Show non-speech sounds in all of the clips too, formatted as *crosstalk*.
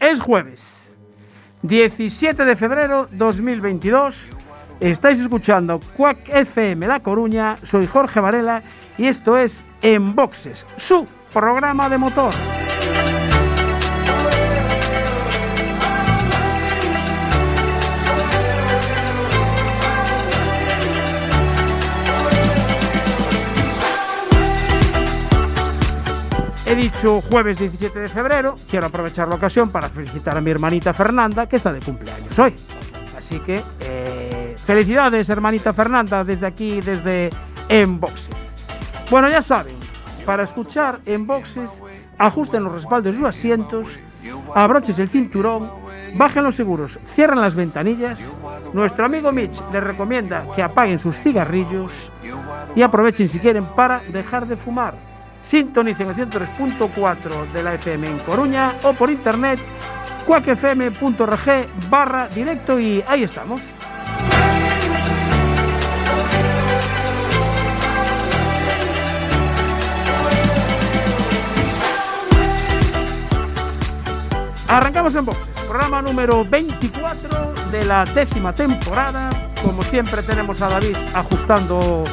Es jueves, 17 de febrero 2022. Estáis escuchando Quack FM La Coruña. Soy Jorge Varela y esto es En Boxes, su programa de motor. He dicho jueves 17 de febrero, quiero aprovechar la ocasión para felicitar a mi hermanita Fernanda, que está de cumpleaños hoy. Así que eh, felicidades, hermanita Fernanda, desde aquí, desde Enboxes. Bueno, ya saben, para escuchar Enboxes, ajusten los respaldos de sus asientos, abrochen el cinturón, bajen los seguros, cierren las ventanillas. Nuestro amigo Mitch les recomienda que apaguen sus cigarrillos y aprovechen si quieren para dejar de fumar Sintonicen el 103.4 de la FM en Coruña o por internet cuacfm.org barra directo y ahí estamos. Arrancamos en boxes, programa número 24 de la décima temporada. Como siempre tenemos a David ajustando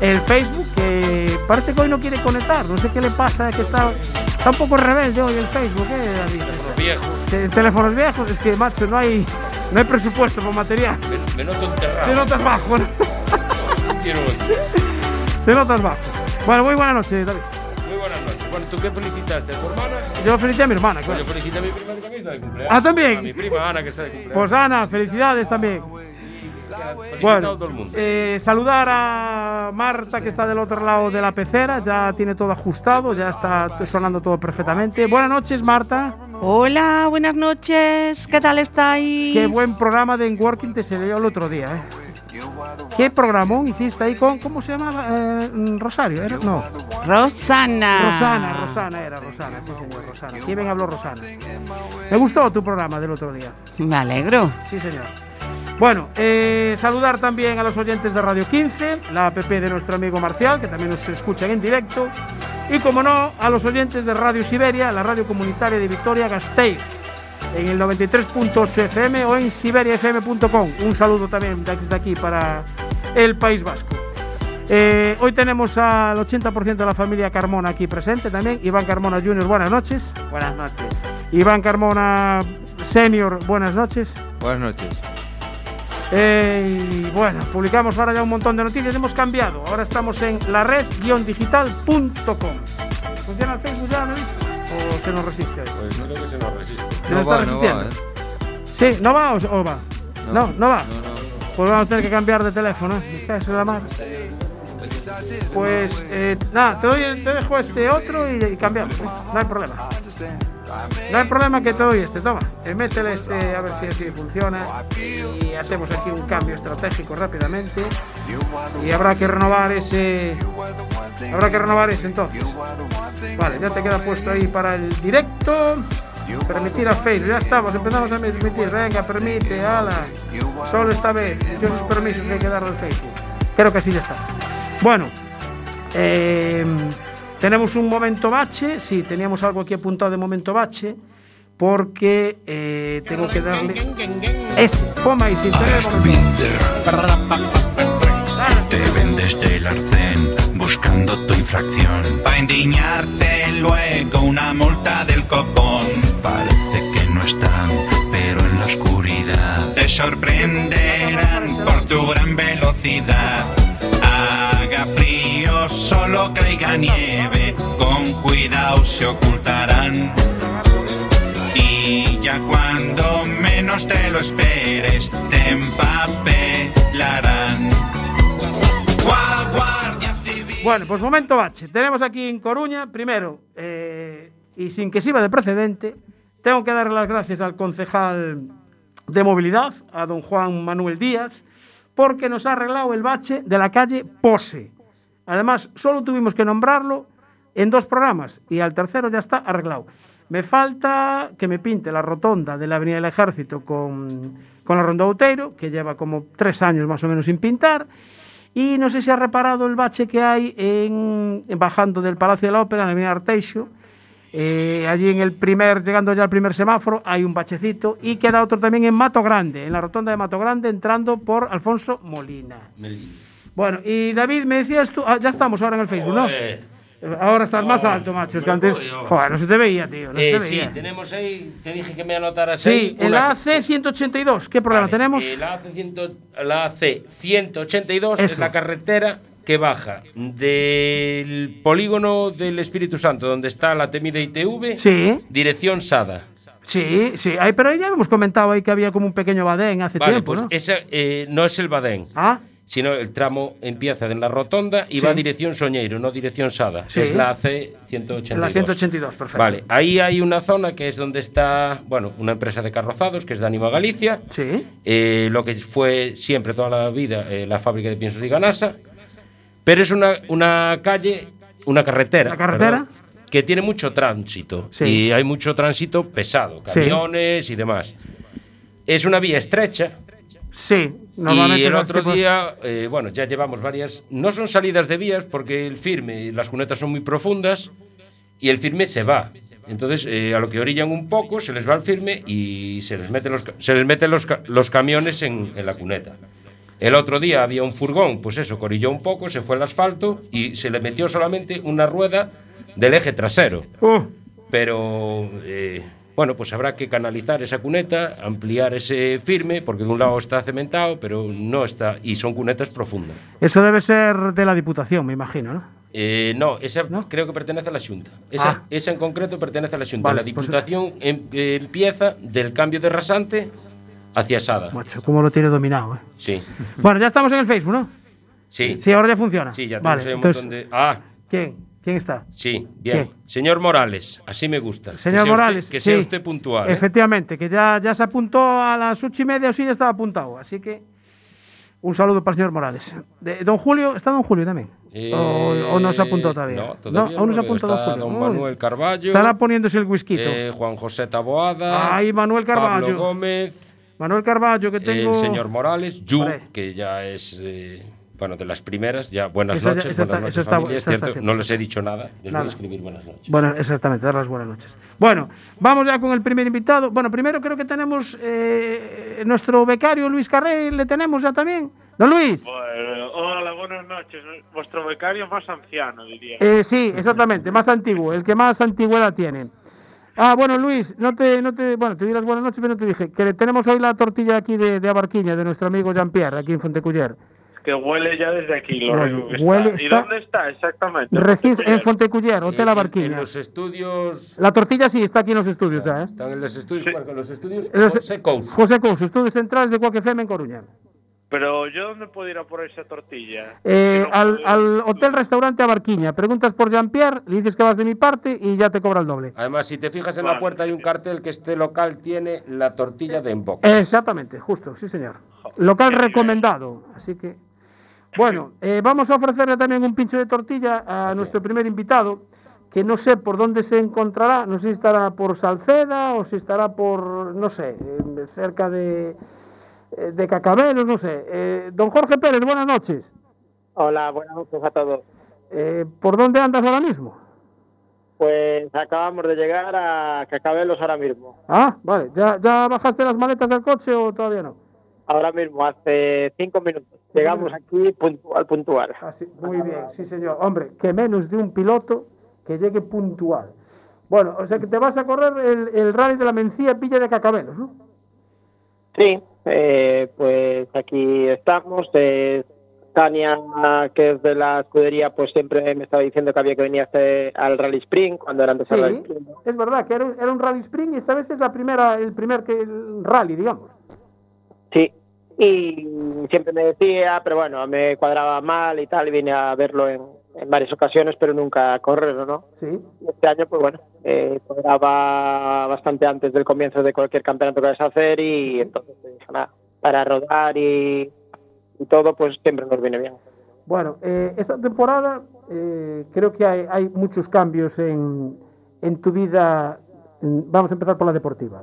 el Facebook, que parece que hoy no quiere conectar, no sé qué le pasa, que está, está un poco rebelde hoy el Facebook, ¿eh, David? Teléfonos viejos. teléfonos viejos, es que, macho, no hay, no hay presupuesto para material. Me, noto enterrado. Te notas bajo, ¿no? Te notas bajo. Bueno, muy buenas noches, David. Muy buenas noches. Bueno, ¿tú qué felicitaste? ¿A tu hermana? Yo felicité a mi hermana, claro. Yo felicité a mi prima que también está de cumpleaños. Ah, también. A mi prima Ana que está de cumpleaños. Pues Ana, felicidades también. Bueno, eh, saludar a Marta que está del otro lado de la pecera, ya tiene todo ajustado, ya está sonando todo perfectamente. Buenas noches, Marta. Hola, buenas noches, ¿qué tal estáis? Qué buen programa de Working te se dio el otro día, ¿eh? ¿Qué programón hiciste ahí con, cómo se llamaba? Eh, Rosario, ¿era? No. Rosana. Rosana, Rosana era, Rosana, sí señor, Rosana. ¿Quién habló Rosana? Me gustó tu programa del otro día. Me alegro. Sí señor. Bueno, eh, saludar también a los oyentes de Radio 15, la app de nuestro amigo Marcial, que también nos escuchan en directo, y como no, a los oyentes de Radio Siberia, la radio comunitaria de Victoria Gasteiz, en el 93.8 FM o en siberiafm.com. Un saludo también desde aquí para el País Vasco. Eh, hoy tenemos al 80% de la familia Carmona aquí presente también. Iván Carmona Jr., buenas noches. Buenas noches. Iván Carmona Senior, buenas noches. Buenas noches. Eh, y bueno, publicamos ahora ya un montón de noticias, hemos cambiado. Ahora estamos en la red-digital.com. ¿Funciona el Facebook ya, no? ¿O se nos resiste? Pues no creo que se nos resiste. ¿Se no, va, no va, ¿eh? ¿Sí? ¿No va o, va? No, no, va. Pues vamos a tener que cambiar de teléfono, ¿eh? la mar. Pues eh, nada, te, doy, te dejo este otro y, cambiamos, ¿eh? no hay problema. No hay problema que te doy este, toma. Eh, métele este a ver si así funciona. Y hacemos aquí un cambio estratégico rápidamente. Y habrá que renovar ese. Habrá que renovar ese entonces. Vale, ya te queda puesto ahí para el directo. Permitir a Facebook, ya estamos, empezamos a permitir. Venga, permite, ala. Solo esta vez, muchos permisos que hay que darle al Facebook. Creo que así ya está. Bueno, eh, tenemos un momento bache, sí, teníamos algo aquí apuntado de momento bache, porque eh, tengo que darle ese, poma ahí sin tener. Te vendes del arcén buscando tu infracción. Pa' indignarte luego una multa del copón. Parece que no están, pero en la oscuridad te sorprenderán por tu gran velocidad. Solo caiga nieve, con cuidado se ocultarán. Y ya cuando menos te lo esperes, te empapelarán. Bueno, pues momento bache. Tenemos aquí en Coruña, primero, eh, y sin que sirva de precedente, tengo que darle las gracias al concejal de movilidad, a don Juan Manuel Díaz, porque nos ha arreglado el bache de la calle Pose. Además, solo tuvimos que nombrarlo en dos programas y al tercero ya está arreglado. Me falta que me pinte la rotonda de la Avenida del Ejército con, con la Ronda Outeiro, que lleva como tres años más o menos sin pintar. Y no sé si ha reparado el bache que hay en, en bajando del Palacio de la Ópera, en la Avenida Arteixo. Eh, allí en el primer, llegando ya al primer semáforo, hay un bachecito. Y queda otro también en Mato Grande, en la rotonda de Mato Grande, entrando por Alfonso Molina. Bueno, y David, me decías tú, ah, ya estamos ahora en el Facebook, ¿no? Joder. Ahora estás más alto, macho. Es que antes, joder, no se te veía, tío. No se Eh, te sí, veía. tenemos ahí, te dije que me anotaras Sí, ahí. el una- AC-182, ¿qué problema Vale, tenemos? eh, La AC, la AC 182 es la carretera que baja del polígono del Espíritu Santo, donde está la temida ITV, Sí, dirección Sada. sí, sí. Ay, pero ya hemos comentado ahí que había como un pequeño badén hace Vale, tiempo, pues ¿no? esa eh, no es el Badén, Ah, sino el tramo empieza en la rotonda y Sí. va a dirección Soñeiro, no dirección Sada. Sí. Es la AC 182. la 182, perfecto. Vale, ahí hay una zona que es donde está, bueno, una empresa de carrozados, que es de Anima Galicia, Sí, eh, lo que fue siempre toda la vida eh, la fábrica de piensos y ganasa, pero es una, una calle, una carretera, ¿Una carretera? perdón, que tiene mucho tránsito Sí. y hay mucho tránsito pesado, camiones y demás. Es una vía estrecha sí. Normalmente y el otro tipos- día, eh, bueno, ya llevamos varias, no son salidas de vías porque el firme y las cunetas son muy profundas y el firme se va. Entonces, eh, a lo que orillan un poco, se les va el firme y se les meten los, se les meten los, los camiones en, en la cuneta. El otro día había un furgón, pues eso, corilló un poco, se fue al asfalto y se le metió solamente una rueda del eje trasero. Uh, Pero eh, bueno, pues habrá que canalizar esa cuneta, ampliar ese firme, porque de un lado está cementado, pero no está, y son cunetas profundas. eso debe ser de la Diputación, me imagino, ¿no? Eh, no, esa ¿No? creo que pertenece a la Junta. Esa, Ah. esa en concreto pertenece a la Junta. Vale, la pues- Diputación em- eh, empieza del cambio de rasante hacia Sada. Macho, cómo lo tiene dominado, ¿eh? Sí, Bueno, ya estamos en el Facebook, ¿no? sí, Sí, ahora ya funciona. sí, ya vale, tenemos ahí un entonces, montón de... Ah, ¿quién? ¿Quién está? sí, bien. Señor Morales, así me gusta. Que Señor usted- Morales, que sea sí. usted puntual. ¿eh? Efectivamente, que ya, ya se apuntó a las ocho y media o sí ya estaba apuntado. Así que un saludo para el señor Morales. De- don Julio, ¿está don Julio también? Eh, o, o no se apuntó todavía? No, todavía aún no se apuntó don Julio. don. Manuel Carballo. Estará poniéndose el whisky. eh, Juan José Taboada. Ay, Manuel Carballo. Pablo Gómez. Manuel Carballo, que tengo. El señor Morales. Yu, que ya es. Bueno, de las primeras, ya buenas ya- noches, esa buenas está- noches está- familia, es está cierto, siempre, no les he dicho nada, les Nada. voy a escribir buenas noches. Bueno, exactamente, dar las buenas noches. Bueno, vamos ya con el primer invitado. Bueno, primero creo que tenemos eh, nuestro becario Luis Carré, le tenemos ya también. Don Luis. Bueno, hola, buenas noches. Vuestro becario más anciano, diría. Eh, sí, exactamente, más antiguo, el que más antigüedad tiene. Ah, bueno, Luis, no te, no te, bueno, te di las buenas noches, pero no te dije que tenemos hoy la tortilla aquí de, de Abarquiña, de nuestro amigo Jean-Pierre, aquí en Fonteculler. Que huele ya desde aquí, lo Bueno, huele- está. ¿Y dónde está exactamente? Recién en Fonteculler. Fonteculler, Hotel Eh, En- Abarquiña. En los estudios. La tortilla sí está aquí en los estudios ya, ¿eh? Están en los estudios. bueno, en los estudios. Los- José Couso. José Couso, estudios centrales de Cuac FM en Coruña. Pero yo dónde puedo ir a por esa tortilla? Eh, no al, hotel restaurante Abarquiña. Preguntas por Jean-Pierre, le dices que vas de mi parte y ya te cobra el doble. Además, si te fijas en la puerta hay un cartel que este local tiene la tortilla de Emboc. Exactamente, justo, sí señor. Local recomendado, así que... Bueno, eh, vamos a ofrecerle también un pincho de tortilla a nuestro primer invitado, que no sé por dónde se encontrará, no sé si estará por Salceda o si estará por, no sé, eh, cerca de, eh, de Cacabelos, no sé. Eh, don Jorge Pérez, buenas noches. Hola, buenas noches a todos. Eh, ¿Por dónde andas ahora mismo? Pues acabamos de llegar a Cacabelos ahora mismo. Ah, vale. ¿Ya, ¿Ya bajaste las maletas del coche o todavía no? Ahora mismo, hace cinco minutos. Llegamos aquí puntual, puntual. Muy bien, sí señor. Hombre, que menos de un piloto que llegue puntual. Bueno, o sea que te vas a correr el, el rally de la Mencía Villa de Cacabelos, ¿no? Sí, eh, pues aquí estamos. eh, Tania, que es de la escudería, pues siempre me estaba diciendo que había que venir a hacer al Rally Spring cuando era antes Sí, el Rally Spring. es verdad que era un, era un rally sprint y esta vez es la primera, el primer que el rally, digamos. Sí, y siempre me decía, pero bueno, me cuadraba mal y tal, y vine a verlo en, en varias ocasiones, pero nunca a correrlo, ¿no? Sí. Este año, pues bueno, eh, cuadraba bastante antes del comienzo de cualquier campeonato que vas a hacer y entonces pues, nada, para rodar y, y todo, pues siempre nos viene bien. Bueno, eh, esta temporada eh, creo que hay, hay muchos cambios en, en tu vida. Vamos a empezar por la deportiva.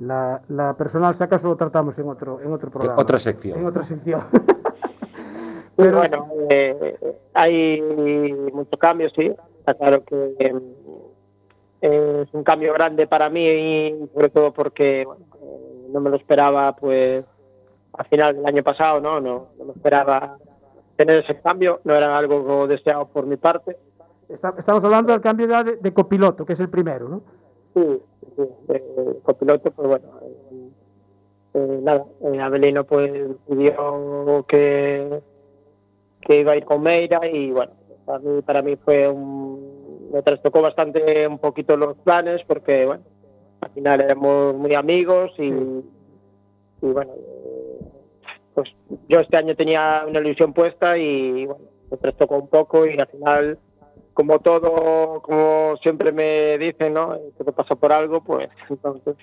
La, la personal, si acaso lo tratamos en otro, en otro programa. otra sección. En otra sección. *laughs* *laughs* Pero bueno, eh, hay muchos cambios, sí. Está claro que eh, es un cambio grande para mí y sobre todo porque bueno, eh, no me lo esperaba pues a final del año pasado, ¿no? No, no me esperaba tener ese cambio, no era algo deseado por mi parte. está- estamos hablando del cambio ya de, de copiloto, que es el primero, ¿no? Sí, sí, eh, copiloto, pues bueno, eh, eh, nada, eh, Abelino pues pidió que, que iba a ir con Meira y bueno, para mí, para mí fue un, me trastocó bastante un poquito los planes porque bueno, al final éramos muy amigos y, y bueno, pues yo este año tenía una ilusión puesta y bueno, me trastocó un poco y al final como todo, como siempre me dicen, ¿no? Todo pasa por algo, pues *laughs* entonces.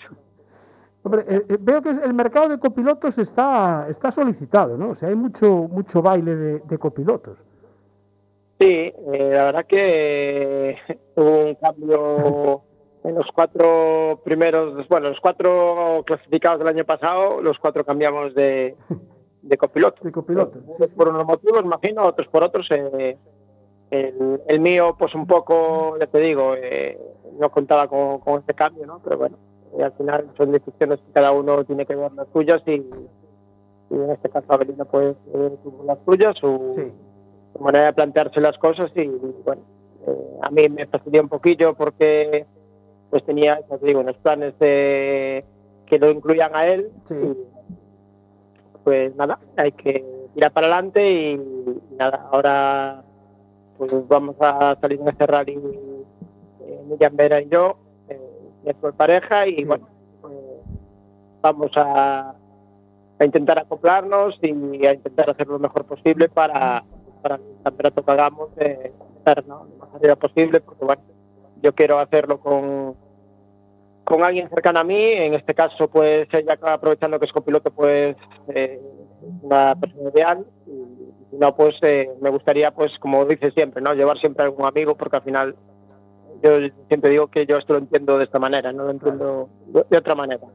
Hombre, eh, eh, veo que el mercado de copilotos está, está solicitado, ¿no? O sea, hay mucho, mucho baile de, de copilotos. Sí, eh, la verdad que hubo un cambio *laughs* en los cuatro primeros, bueno, los cuatro clasificados del año pasado, los cuatro cambiamos de, de copiloto. De copiloto. Unos por unos motivos, imagino, otros por otros. eh, el, el mío, pues un poco, ya te digo, eh, no contaba con, con este cambio, ¿no? Pero bueno, eh, al final son decisiones que cada uno tiene que ver las suyas y, y en este caso Avelino pues eh, las suyas, su, Sí. su manera de plantearse las cosas y bueno, eh, a mí me fastidió un poquillo porque pues tenía, ya te digo, unos planes de, que lo incluían a él Sí. y pues nada, hay que tirar para adelante y, y nada, ahora pues vamos a salir en este rally eh, Miriam Vera y yo, eh, mi actual pareja y Sí. bueno, pues, vamos a, a intentar acoplarnos y a intentar hacer lo mejor posible para, para el campeonato que hagamos eh, estar ¿no? lo más arriba posible porque bueno, yo quiero hacerlo con con alguien cercano a mí, en este caso pues ella aprovechando que es copiloto pues eh, una persona ideal no pues eh, me gustaría pues como dice siempre, ¿no? llevar siempre a algún amigo porque al final yo siempre digo que yo esto lo entiendo de esta manera, no lo entiendo de, otra manera.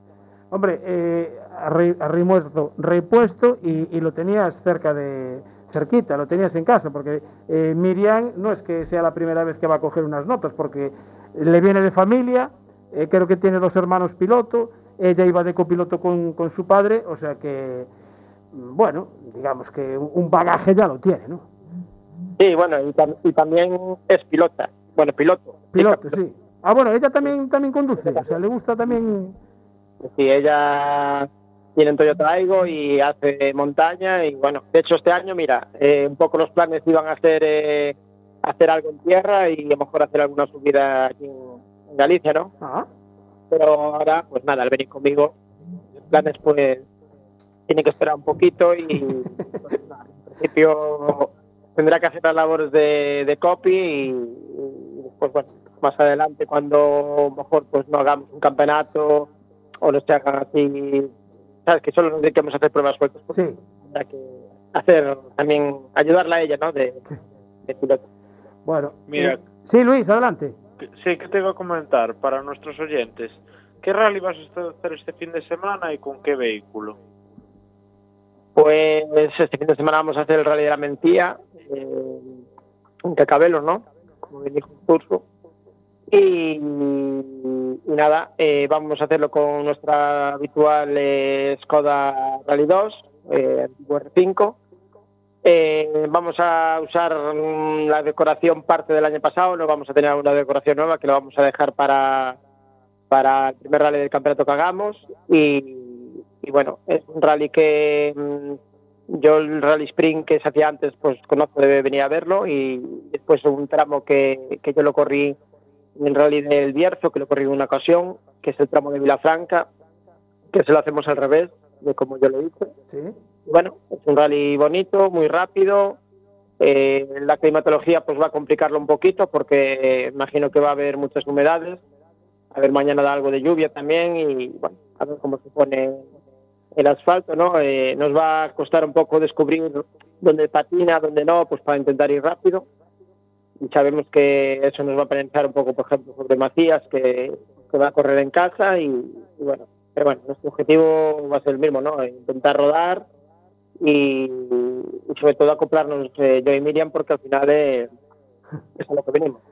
Hombre, eh, repuesto y, y lo tenías cerca de cerquita, lo tenías en casa, porque eh, Miriam no es que sea la primera vez que va a coger unas notas, porque le viene de familia, eh, creo que tiene dos hermanos piloto, ella iba de copiloto con, con su padre, o sea que, bueno, digamos que un bagaje ya lo tiene, ¿no? Sí, bueno, y, tam- y también es pilota, bueno, piloto. Piloto, sí. Ah, bueno, ella también, también conduce, o sea, le gusta también... Sí, ella tiene un Toyota Aigo y hace montaña y bueno, de hecho este año, mira, eh, un poco los planes iban a hacer eh, hacer algo en tierra y a lo mejor hacer alguna subida aquí en, en Galicia, ¿no? Ah, Pero ahora, pues nada, al venir conmigo, los planes pues tiene que esperar un poquito y pues, *laughs* en principio tendrá que hacer las labores de, de copy y, y después, bueno, más adelante cuando mejor pues no hagamos un campeonato o no se hagan así, sabes que solo nos dediquemos a hacer pruebas sueltas, pues sí. tendrá que hacer también, ayudarla a ella, ¿no? De, de piloto. Bueno, Mira. eh, sí, Luis, adelante. Sí, que te iba a comentar para nuestros oyentes. ¿Qué rally vas a hacer este fin de semana y con qué vehículo? Pues este fin de semana vamos a hacer el Rally de la Mentía, eh, en Cacabelos, ¿no? Como bien dijo curso. Y, nada, eh, vamos a hacerlo con nuestra habitual eh, Skoda Rally 2, eh, antiguo R5. Eh, vamos a usar mm, la decoración parte del año pasado, no vamos a tener una decoración nueva que lo vamos a dejar para, para el primer rally del campeonato que hagamos. Y, y bueno, es un rally que mm, yo el rally sprint que se hacía antes, pues conozco de venir a verlo y después un tramo que, que yo lo corrí en el rally del Bierzo, que lo corrí en una ocasión, que es el tramo de Vilafranca, que se lo hacemos al revés de como yo lo hice. Sí. Bueno, es un rally bonito, muy rápido. Eh, la climatología pues va a complicarlo un poquito porque imagino que va a haber muchas humedades. A ver, mañana da algo de lluvia también y bueno, a ver cómo se pone el asfalto, ¿no? Eh, nos va a costar un poco descubrir dónde patina, dónde no, pues para intentar ir rápido. Y sabemos que eso nos va a penalizar un poco, por ejemplo, sobre Macías, que, va a correr en casa y, bueno, pero bueno, nuestro objetivo va a ser el mismo, ¿no? Intentar rodar y, y sobre todo acoplarnos eh, yo y Miriam porque al final eh, es a lo que venimos.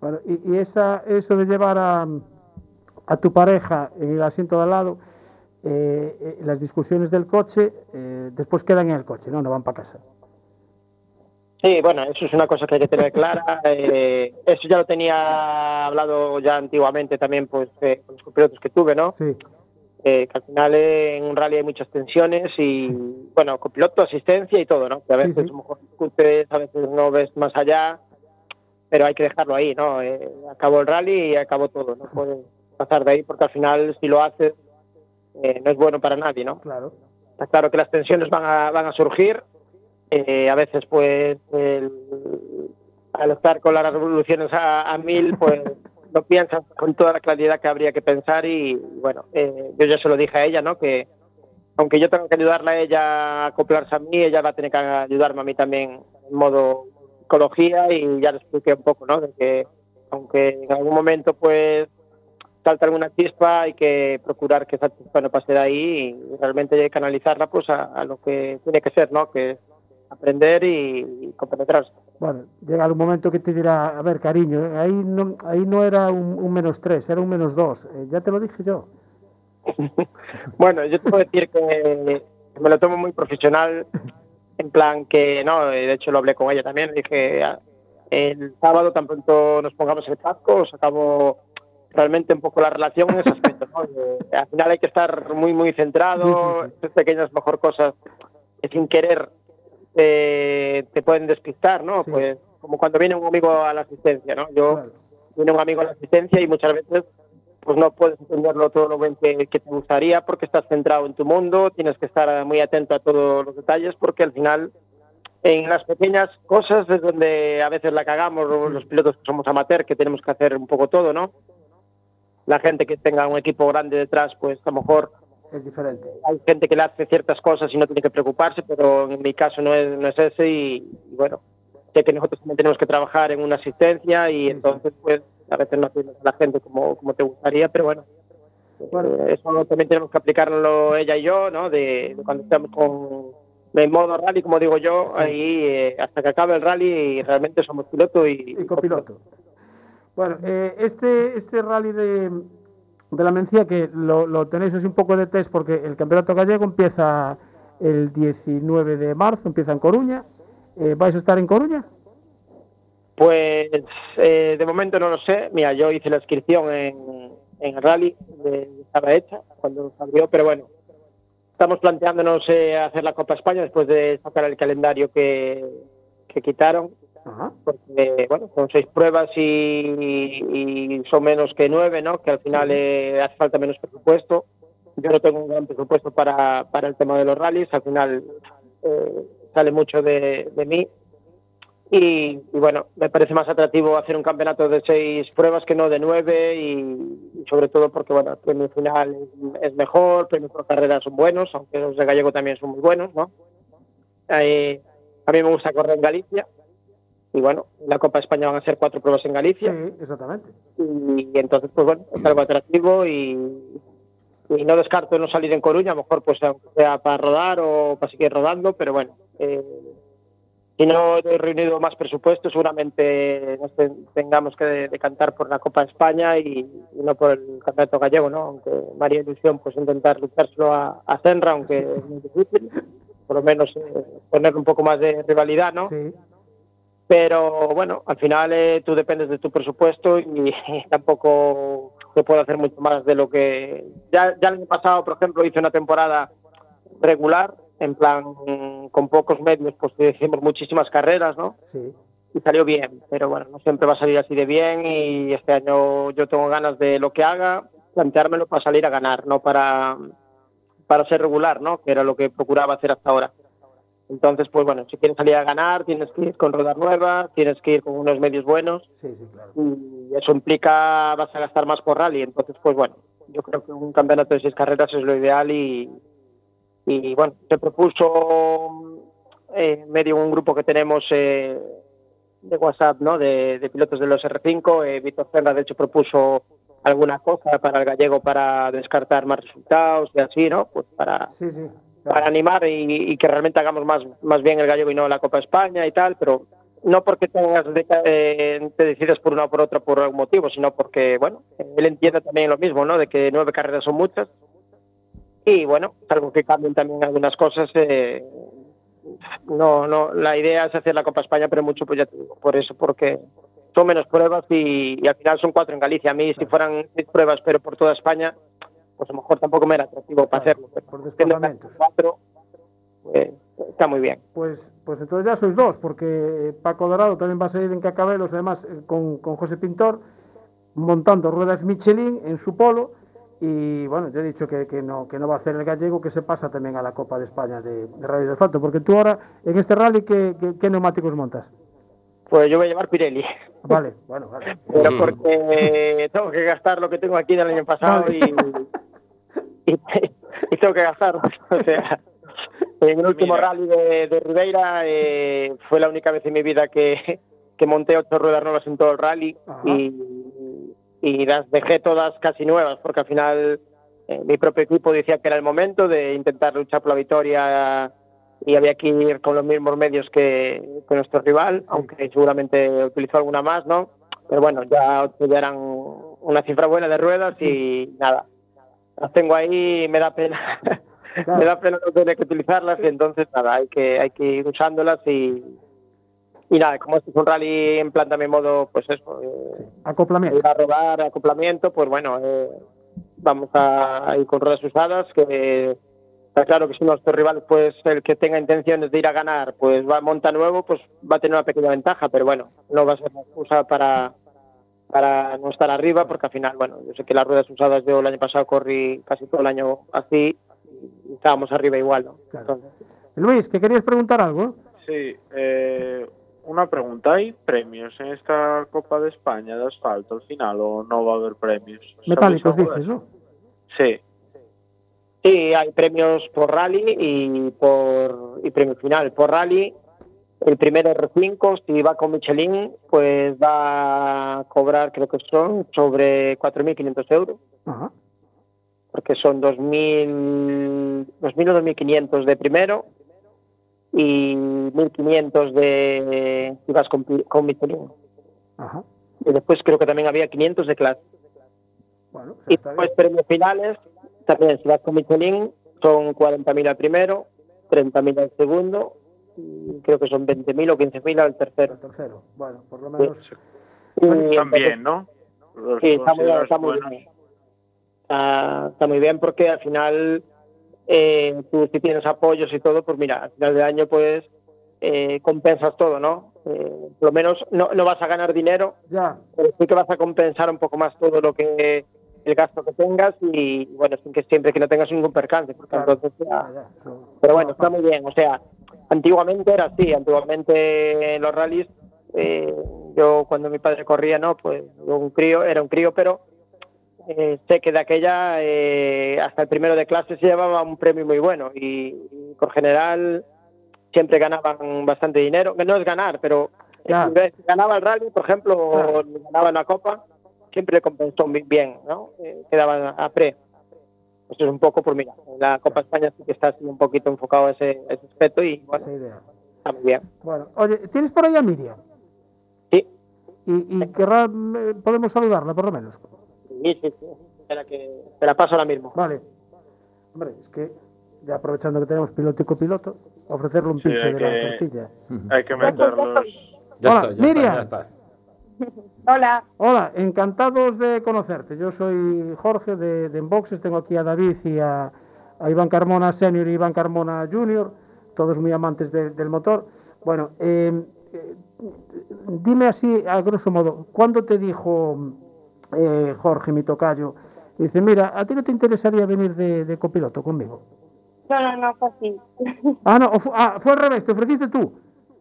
Bueno, y, y esa, eso de llevar a, a tu pareja en el asiento de al lado, eh, eh, las discusiones del coche, eh, después quedan en el coche, ¿no? No van para casa. Sí, bueno, eso es una cosa que hay que tener clara. Eh, eso ya lo tenía hablado ya antiguamente también pues, eh, con los copilotos que tuve, ¿no? Sí, Eh, que al final en un rally hay muchas tensiones y, bueno, copiloto, asistencia y todo, ¿no? Que a Sí, veces sí. a lo mejor discutes, a veces no ves más allá, pero hay que dejarlo ahí, ¿no? Acabó el rally y acabó todo, no puedes pasar de ahí porque al final si lo haces eh, no es bueno para nadie, ¿no? claro. Está claro que las tensiones van a, van a surgir. eh, a veces, pues, el- al estar con las revoluciones a, a mil, pues *laughs* no piensas con toda la claridad que habría que pensar. Y bueno, eh, yo ya se lo dije a ella, ¿no? Que aunque yo tengo que ayudarla a ella a acoplarse a mí, ella va a tener que ayudarme a mí también en modo psicología. Y ya le expliqué un poco, ¿no? De que aunque en algún momento, pues, salta alguna chispa, hay que procurar que esa chispa no pase de ahí y realmente hay que canalizarla pues a, a lo que tiene que ser, ¿no? Que es aprender y, y compenetrarse. Bueno, llega un momento que te dirá, a ver, cariño, eh, ahí no, ahí no era un, un menos tres, era un menos dos. Eh, ya te lo dije yo. *laughs* Bueno, yo te puedo decir que me lo tomo muy profesional, en plan que, no, de hecho lo hablé con ella también, dije, "Ah, el sábado tan pronto nos pongamos el casco, os acabo realmente un poco la relación en ese aspecto, ¿no? De- al final hay que estar muy, muy centrado, Sí, sí, sí. esas pequeñas mejor cosas que sin querer eh, te pueden despistar, ¿no? Pues como cuando viene un amigo a la asistencia, ¿no? Yo Claro. viene un amigo a la asistencia y muchas veces pues no puedes entenderlo todo lo bien que, que te gustaría porque estás centrado en tu mundo, tienes que estar muy atento a todos los detalles porque al final en las pequeñas cosas es donde a veces la cagamos los pilotos que somos amateur que tenemos que hacer un poco todo, ¿no? La gente que tenga un equipo grande detrás, pues a lo mejor Es diferente. hay gente que le hace ciertas cosas y no tiene que preocuparse, pero en mi caso no es, no es ese y, y bueno, sé que nosotros también tenemos que trabajar en una asistencia y Sí, entonces pues a veces no atiendes a la gente como, como te gustaría, pero bueno, Bueno. eh, eso también tenemos que aplicarlo ella y yo, ¿no? De, de cuando estamos con en modo rally, como digo yo, Sí. ahí eh, hasta que acabe el rally y realmente somos piloto y, Y copiloto. Bueno, eh, este, este rally de, de la Mencía, que lo, lo tenéis así un poco de test, porque el campeonato gallego empieza el 19 de marzo, empieza en Coruña. Eh, ¿Vais a estar en Coruña? Pues eh, de momento no lo sé. Mira, yo hice la inscripción en, en el rally, eh, estaba hecha cuando salió, pero bueno, estamos planteándonos eh, hacer la Copa España después de sacar el calendario que, que quitaron, Ajá. porque bueno, son seis pruebas y, y son menos que nueve, ¿no? Que al final eh, hace falta menos presupuesto. Yo no tengo un gran presupuesto para, para el tema de los rallies, al final eh, sale mucho de, de mí. Y, y, bueno, me parece más atractivo hacer un campeonato de seis pruebas que no de nueve y, y sobre todo porque bueno, el premio final es, es mejor, premios por carrera son buenos, aunque los de Gallego también son muy buenos, ¿no? Eh, a mí me gusta correr en Galicia y bueno, en la Copa de España van a ser cuatro pruebas en Sí, Galicia exactamente. y, y entonces pues bueno, es algo atractivo y, y no descarto no salir en Coruña, a lo mejor pues sea para rodar o para seguir rodando, pero bueno, eh, si no he reunido más presupuesto, seguramente nos ten- tengamos que decantar por la Copa de España y, y no por el Campeonato Gallego, ¿no? Aunque me haría ilusión pues intentar luchárselo a, a Senra, aunque es muy difícil, por lo menos eh, ponerle un poco más de rivalidad, ¿no? Sí. Pero bueno, al final eh, tú dependes de tu presupuesto y, *laughs* tampoco se puede hacer mucho más de lo que... Ya, ya el año pasado, por ejemplo, hice una temporada regular, en plan con pocos medios, pues hicimos muchísimas carreras, ¿no? Sí. Y salió bien, pero bueno, no siempre va a salir así de bien y este año yo tengo ganas de lo que haga, planteármelo para salir a ganar, no para, para ser regular, ¿no? Que era lo que procuraba hacer hasta ahora. Entonces, pues bueno, si quieres salir a ganar, tienes que ir con ruedas nuevas, tienes que ir con unos medios buenos Sí, sí, claro. y eso implica vas a gastar más por rally. Entonces, pues bueno, yo creo que un campeonato de seis carreras es lo ideal y, y bueno, se propuso eh, medio un grupo que tenemos eh, de WhatsApp, ¿no? De, de pilotos de los R5. Eh, Víctor Ferra, de hecho, propuso alguna cosa para el gallego para descartar más resultados y así, ¿no? Pues para, Sí, sí. Para animar y, que realmente hagamos más, más bien el gallego y no la Copa España y tal, pero no porque tengas de- eh, te decidas por una o por otra por algún motivo, sino porque, bueno, él entiende también lo mismo, ¿no? De que nueve carreras son muchas. Y bueno, algo que cambien también algunas cosas. eh, no, no, la idea es hacer la Copa España, pero mucho, pues ya por eso, porque son menos pruebas y, y al final son cuatro en Galicia. A mí, si fueran seis pruebas, pero por toda España, pues a lo mejor tampoco me era atractivo para Claro, hacerlo. Pero por desplazamientos. cuatro, pues, está muy bien. Pues, pues entonces ya sois dos, porque Paco Dorado también va a salir en Cacabelos, además eh, con, con José Pintor, montando ruedas Michelin en su polo. Y bueno, yo he dicho que, que no, que no va a hacer el gallego, que se pasa también a la Copa de España de, de Rally de Asfalto. Porque tú ahora, en este rally, ¿qué, qué, qué neumáticos montas? Pues yo voy a llevar Pirelli, *laughs* Vale, bueno, vale. pero porque tengo que gastar lo que tengo aquí del año pasado Vale. y, *laughs* y, y tengo que gastar. *laughs* O sea, en el último Mira. rally de, de Ribeira eh, fue la única vez en mi vida que, que monté ocho ruedas nuevas en todo el rally y, y las dejé todas casi nuevas porque al final eh, mi propio equipo decía que era el momento de intentar luchar por la victoria y había que ir con los mismos medios que, que nuestro rival, aunque seguramente utilizó alguna más, ¿no? Pero bueno, ya eran una cifra buena de ruedas y nada, las tengo ahí y me da pena. *laughs* me da pena no tener que utilizarlas y entonces nada, hay que, hay que ir usándolas y, y nada, como este es un rally en plan también modo, pues eso, eh, Acoplamiento. ir a rodar, acoplamiento, pues bueno, eh, vamos a ir con ruedas usadas, que está claro que si nuestro rival, pues el que tenga intenciones de ir a ganar, pues va monta nuevo, pues va a tener una pequeña ventaja, pero bueno, no va a ser una excusa para para no estar arriba, porque al final, bueno, yo sé que las ruedas usadas yo el año pasado corrí casi todo el año así y estábamos arriba igual, ¿no? Claro. Entonces, Luis, que querías preguntar algo? Sí, eh, una pregunta. ¿Hay premios en esta Copa de España de asfalto al final o no va a haber premios? ¿Sabéis Metálicos, dices? ¿no? Sí. Sí, hay premios por rally y por y premio final. Por rally, el primer R5, si va con Michelin, pues va a cobrar, creo que son, sobre 4.500 euros, Ajá. porque son 2.000, 2.000 o 2.500 de primero y 1.500 de si vas con, con Michelin. Ajá. Y después creo que también había 500 de clase. Bueno, Y después premios finales, también si vas con Michelin, son 40.000 al primero, 30.000 al segundo, creo que son 20.000 o 15.000 al tercero. Tercero. Bueno, por lo menos. Y entonces, También, ¿no? Los Sí, está muy, está muy bien. Está, está muy bien porque al final, eh, tú si tienes apoyos y todo, pues mira, al final del año pues eh, compensas todo, ¿no? Eh, por lo menos no, no vas a ganar dinero, Ya, pero sí que vas a compensar un poco más todo lo que el gasto que tengas y bueno, sin que siempre que no tengas ningún percance, porque Claro. entonces ya- ya, ya, eso- pero bueno, está muy bien, o sea, antiguamente era así, antiguamente en los rallies, eh, yo cuando mi padre corría, ¿no? Pues un crío, era un crío, pero eh, sé que de aquella eh, hasta el primero de clase se llevaba un premio muy bueno y, y por general siempre ganaban bastante dinero, que no es ganar, pero ves- ganaba el rally, por ejemplo, Claro. o ganaba una copa, siempre le compensó bien, ¿no? Eh, quedaban a pre. Eso es un poco por mira, la Copa España sí que está así un poquito enfocado a ese, a ese aspecto y bueno, esa idea. Está muy bien. Bueno, oye, ¿tienes por ahí a Miriam? Sí, Y, y querrá, eh, podemos saludarla por lo menos. sí, sí. sí. Espera que te la paso ahora mismo. Vale. Hombre, es que ya aprovechando que tenemos piloto y copiloto, ofrecerle un Sí, pinche de la que- tortilla. Hay que meterlos. Ya Hola, está, ya Miriam. está, ya está. *laughs* Hola. Hola, encantados de conocerte. Yo soy Jorge de, de Enboxes, tengo aquí a David y a, a Iván Carmona Senior y Iván Carmona Junior, todos muy amantes de- del motor. Bueno, eh, eh, dime así, a grosso modo, ¿cuándo te dijo eh, Jorge, mi tocayo? Dice, mira, ¿a ti no te interesaría venir de, de copiloto conmigo? No, no, no, fue así. Ah, no, ah, fue al revés, te ofreciste tú.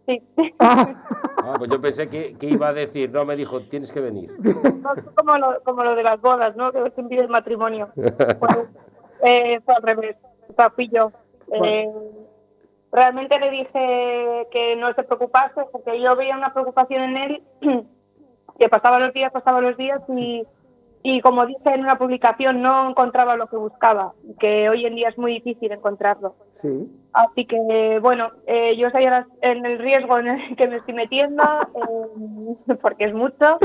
Sí. Ah, Ah, pues yo pensé que, que iba a decir, no, me dijo, tienes que venir. No, como, lo, como lo de las bodas, ¿no? Que te envía el matrimonio. Pues, eh, fue al revés. O sea, fui yo. Eh, realmente le dije que no se preocupase porque yo veía una preocupación en él *clears throat* que pasaba los días, pasaba los días y, y como dije en una publicación, no encontraba lo que buscaba, que hoy en día es muy difícil encontrarlo. sí. Así que, bueno, eh, yo ahora en el riesgo en el que me estoy metiendo, eh, porque es mucho,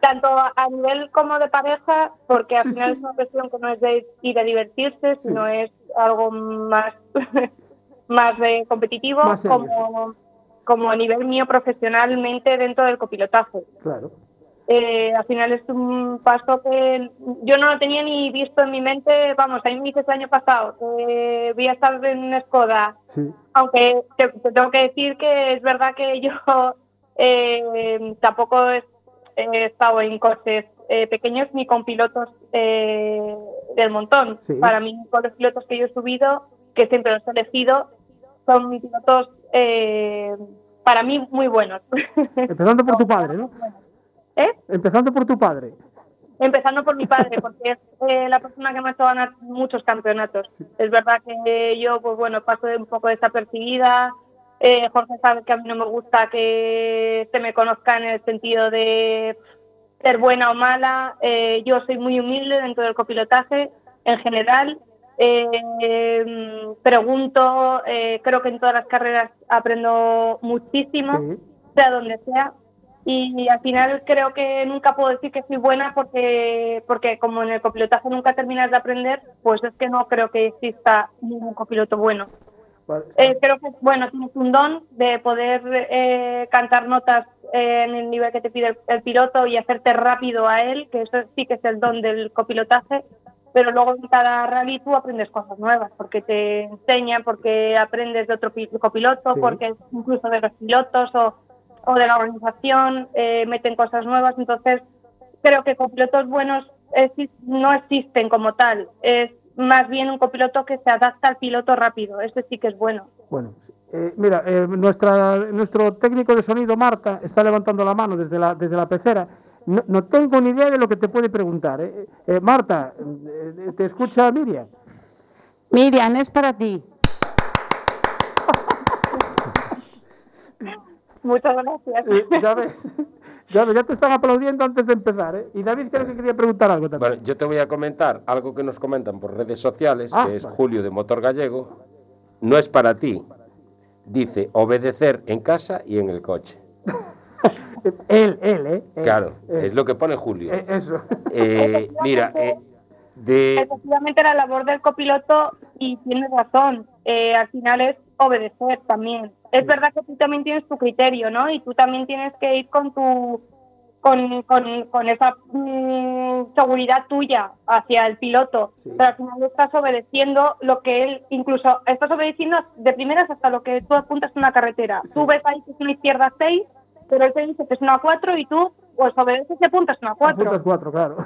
tanto a nivel como de pareja, porque al Sí, final sí. es una cuestión que no es de ir a divertirse, sino es algo más, *laughs* más de competitivo, Más serio, como, como a nivel mío profesionalmente dentro del copilotaje. Claro. Eh, al final es un paso que yo no lo tenía ni visto en mi mente. Vamos, a mí me dices el año pasado que voy a estar en Skoda, Sí. aunque te, te tengo que decir que es verdad que yo *laughs* eh, tampoco he, he estado en coches eh, pequeños ni con pilotos eh, del montón. Sí. Para mí, con los pilotos que yo he subido, que siempre los he elegido, son mis pilotos eh, para mí muy buenos. *laughs* Empezando por tu padre, ¿no? ¿Eh? Empezando por tu padre. Empezando por mi padre, porque es eh, la persona que me ha hecho ganar muchos campeonatos. Es verdad que yo, pues bueno, paso de un poco desapercibida. Eh, Jorge sabe que a mí no me gusta que se me conozca en el sentido de ser buena o mala. Eh, yo soy muy humilde dentro del copilotaje en general. Eh, pregunto, creo que en todas las carreras aprendo muchísimo Sí. sea donde sea. Y al final creo que nunca puedo decir que soy buena porque, porque como en el copilotaje nunca terminas de aprender, pues es que no creo que exista ningún copiloto bueno. Vale. Eh, creo que, bueno, tienes un don de poder eh, cantar notas eh, en el nivel que te pide el, el piloto y hacerte rápido a él, que eso sí que es el don del copilotaje, pero luego en cada rally tú aprendes cosas nuevas, porque te enseñan, porque aprendes de otro pi- copiloto, Sí. porque incluso de los pilotos o, o de la organización eh, meten cosas nuevas, entonces creo que copilotos buenos no existen como tal, es más bien un copiloto que se adapta al piloto rápido, ese sí que es bueno. Bueno, eh, mira, eh, nuestra, nuestro técnico de sonido, Marta, está levantando la mano desde la, desde la pecera. No, no tengo ni idea de lo que te puede preguntar. ¿eh? Eh, Marta, eh, ¿te escucha Miriam? Miriam, es para ti. Muchas gracias. Ya ves, *laughs* ya ves, ya te están aplaudiendo antes de empezar. ¿eh? Y David creo que quería preguntar algo también. Bueno, yo te voy a comentar algo que nos comentan por redes sociales, Ah, que es vale. Julio de Motor Gallego. No es para ti. Dice, obedecer en casa y en el coche. *laughs* Él, él, ¿eh? Él. Claro, es lo que pone Julio. eh, eso. Eh, mira, eh, de... Efectivamente la labor del copiloto y tienes razón, eh, al final es obedecer también. Es verdad que tú también tienes tu criterio, ¿no? Y tú también tienes que ir con tu con, con, con esa mm, seguridad tuya hacia el piloto. Sí. Pero al final estás obedeciendo lo que él, incluso estás obedeciendo de primeras hasta lo que tú apuntas en una carretera. Tú ves ahí que es una izquierda 6, pero él te dice que es una 4 y tú pues obedeces y apuntas una 4 Apuntas cuatro, claro.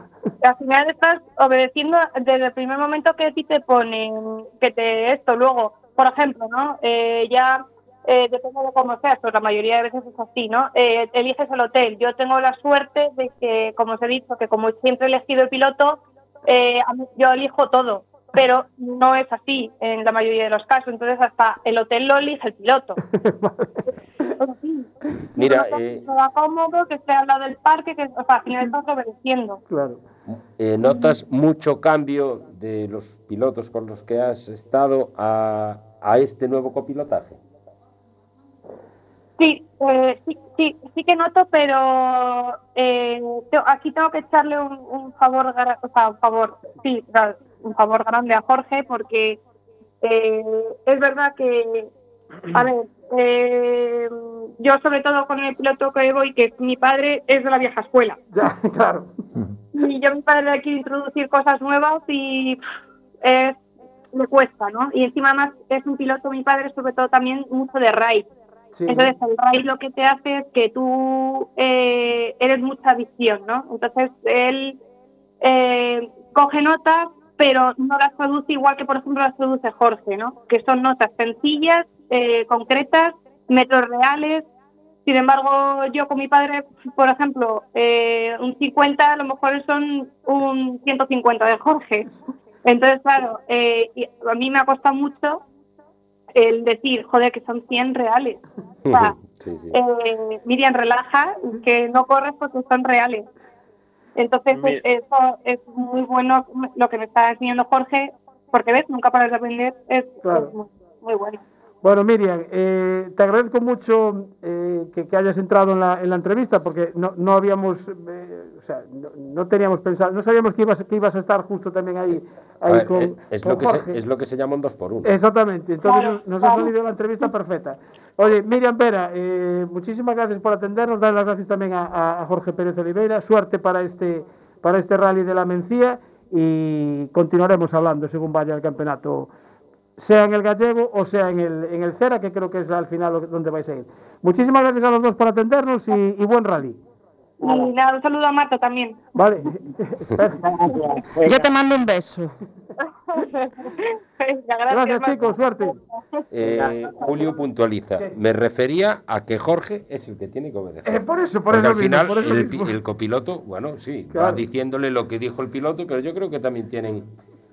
al final estás obedeciendo desde el primer momento que a ti te ponen, que te esto, luego, por ejemplo, ¿no? Eh, ya eh, depende de cómo seas, pero la mayoría de veces es así, ¿no? Eh, eliges el hotel. Yo tengo la suerte de que, como os he dicho, que como siempre he elegido el piloto, eh, yo elijo todo, pero no es así en la mayoría de los casos. Entonces, hasta el hotel lo elige el piloto. *laughs* Mira, eh, que sea cómodo, que esté al lado del parque, que o sea, al final estás obedeciendo. Claro. Eh, ¿Notas mucho cambio de los pilotos con los que has estado a, a este nuevo copilotaje? Sí, eh, sí, sí, sí que noto, pero eh, aquí tengo que echarle un, un favor, o sea, un favor, sí, un favor grande a Jorge, porque eh, es verdad que, a ver, yo sobre todo con el piloto que voy, que mi padre es de la vieja escuela. *laughs* Ya, claro. Y yo mi padre le quiero introducir cosas nuevas y es, le cuesta, ¿no? Y encima más es un piloto, mi padre, sobre todo también mucho de raid. Sí. Entonces el raid lo que te hace es que tú eh, eres mucha visión, ¿no? Entonces él eh, coge notas, pero no las traduce igual que por ejemplo las traduce Jorge, ¿no? Que son notas sencillas, eh, concretas, metros reales. Sin embargo, yo con mi padre, por ejemplo, eh, un 50 a lo mejor son un 150 de Jorge. *laughs* Entonces, claro, eh, a mí me ha costado mucho el decir, joder, que son 100 reales. O sea, Sí, sí. eh, Miriam, relaja, que no corres porque son reales. Entonces, eso es muy bueno lo que me está enseñando Jorge, porque ves, nunca paras de aprender, es, Claro. es muy, muy bueno. Bueno, Miriam, eh, te agradezco mucho eh, que, que hayas entrado en la, en la entrevista porque no, no habíamos, eh, o sea, no, no teníamos pensado, no sabíamos que ibas, que ibas a estar justo también ahí, ahí ver, con, es, es con lo que Jorge. se, es lo que se llama un 2 por 1 Exactamente, entonces Claro, nos, nos ha salido la entrevista perfecta. Oye, Miriam Vera, eh, muchísimas gracias por atendernos, dar las gracias también a, a- a Jorge Pérez Oliveira, suerte para este, para este rally de la Mencía y continuaremos hablando según vaya el campeonato, sea en el gallego o sea en el, en el Cera, que creo que es al final donde vais a ir. Muchísimas gracias a los dos por atendernos y, y buen rally. Y nada, un saludo a Marta también. Vale. *laughs* Yo te mando un beso. Gracias, gracias chicos, suerte. Eh, Julio puntualiza. Me refería a que Jorge es el que tiene que obedecer. Eh, por eso, por Porque eso al mismo, final por eso el, mismo. el copiloto, bueno, sí, va Claro. diciéndole lo que dijo el piloto, pero yo creo que también tienen.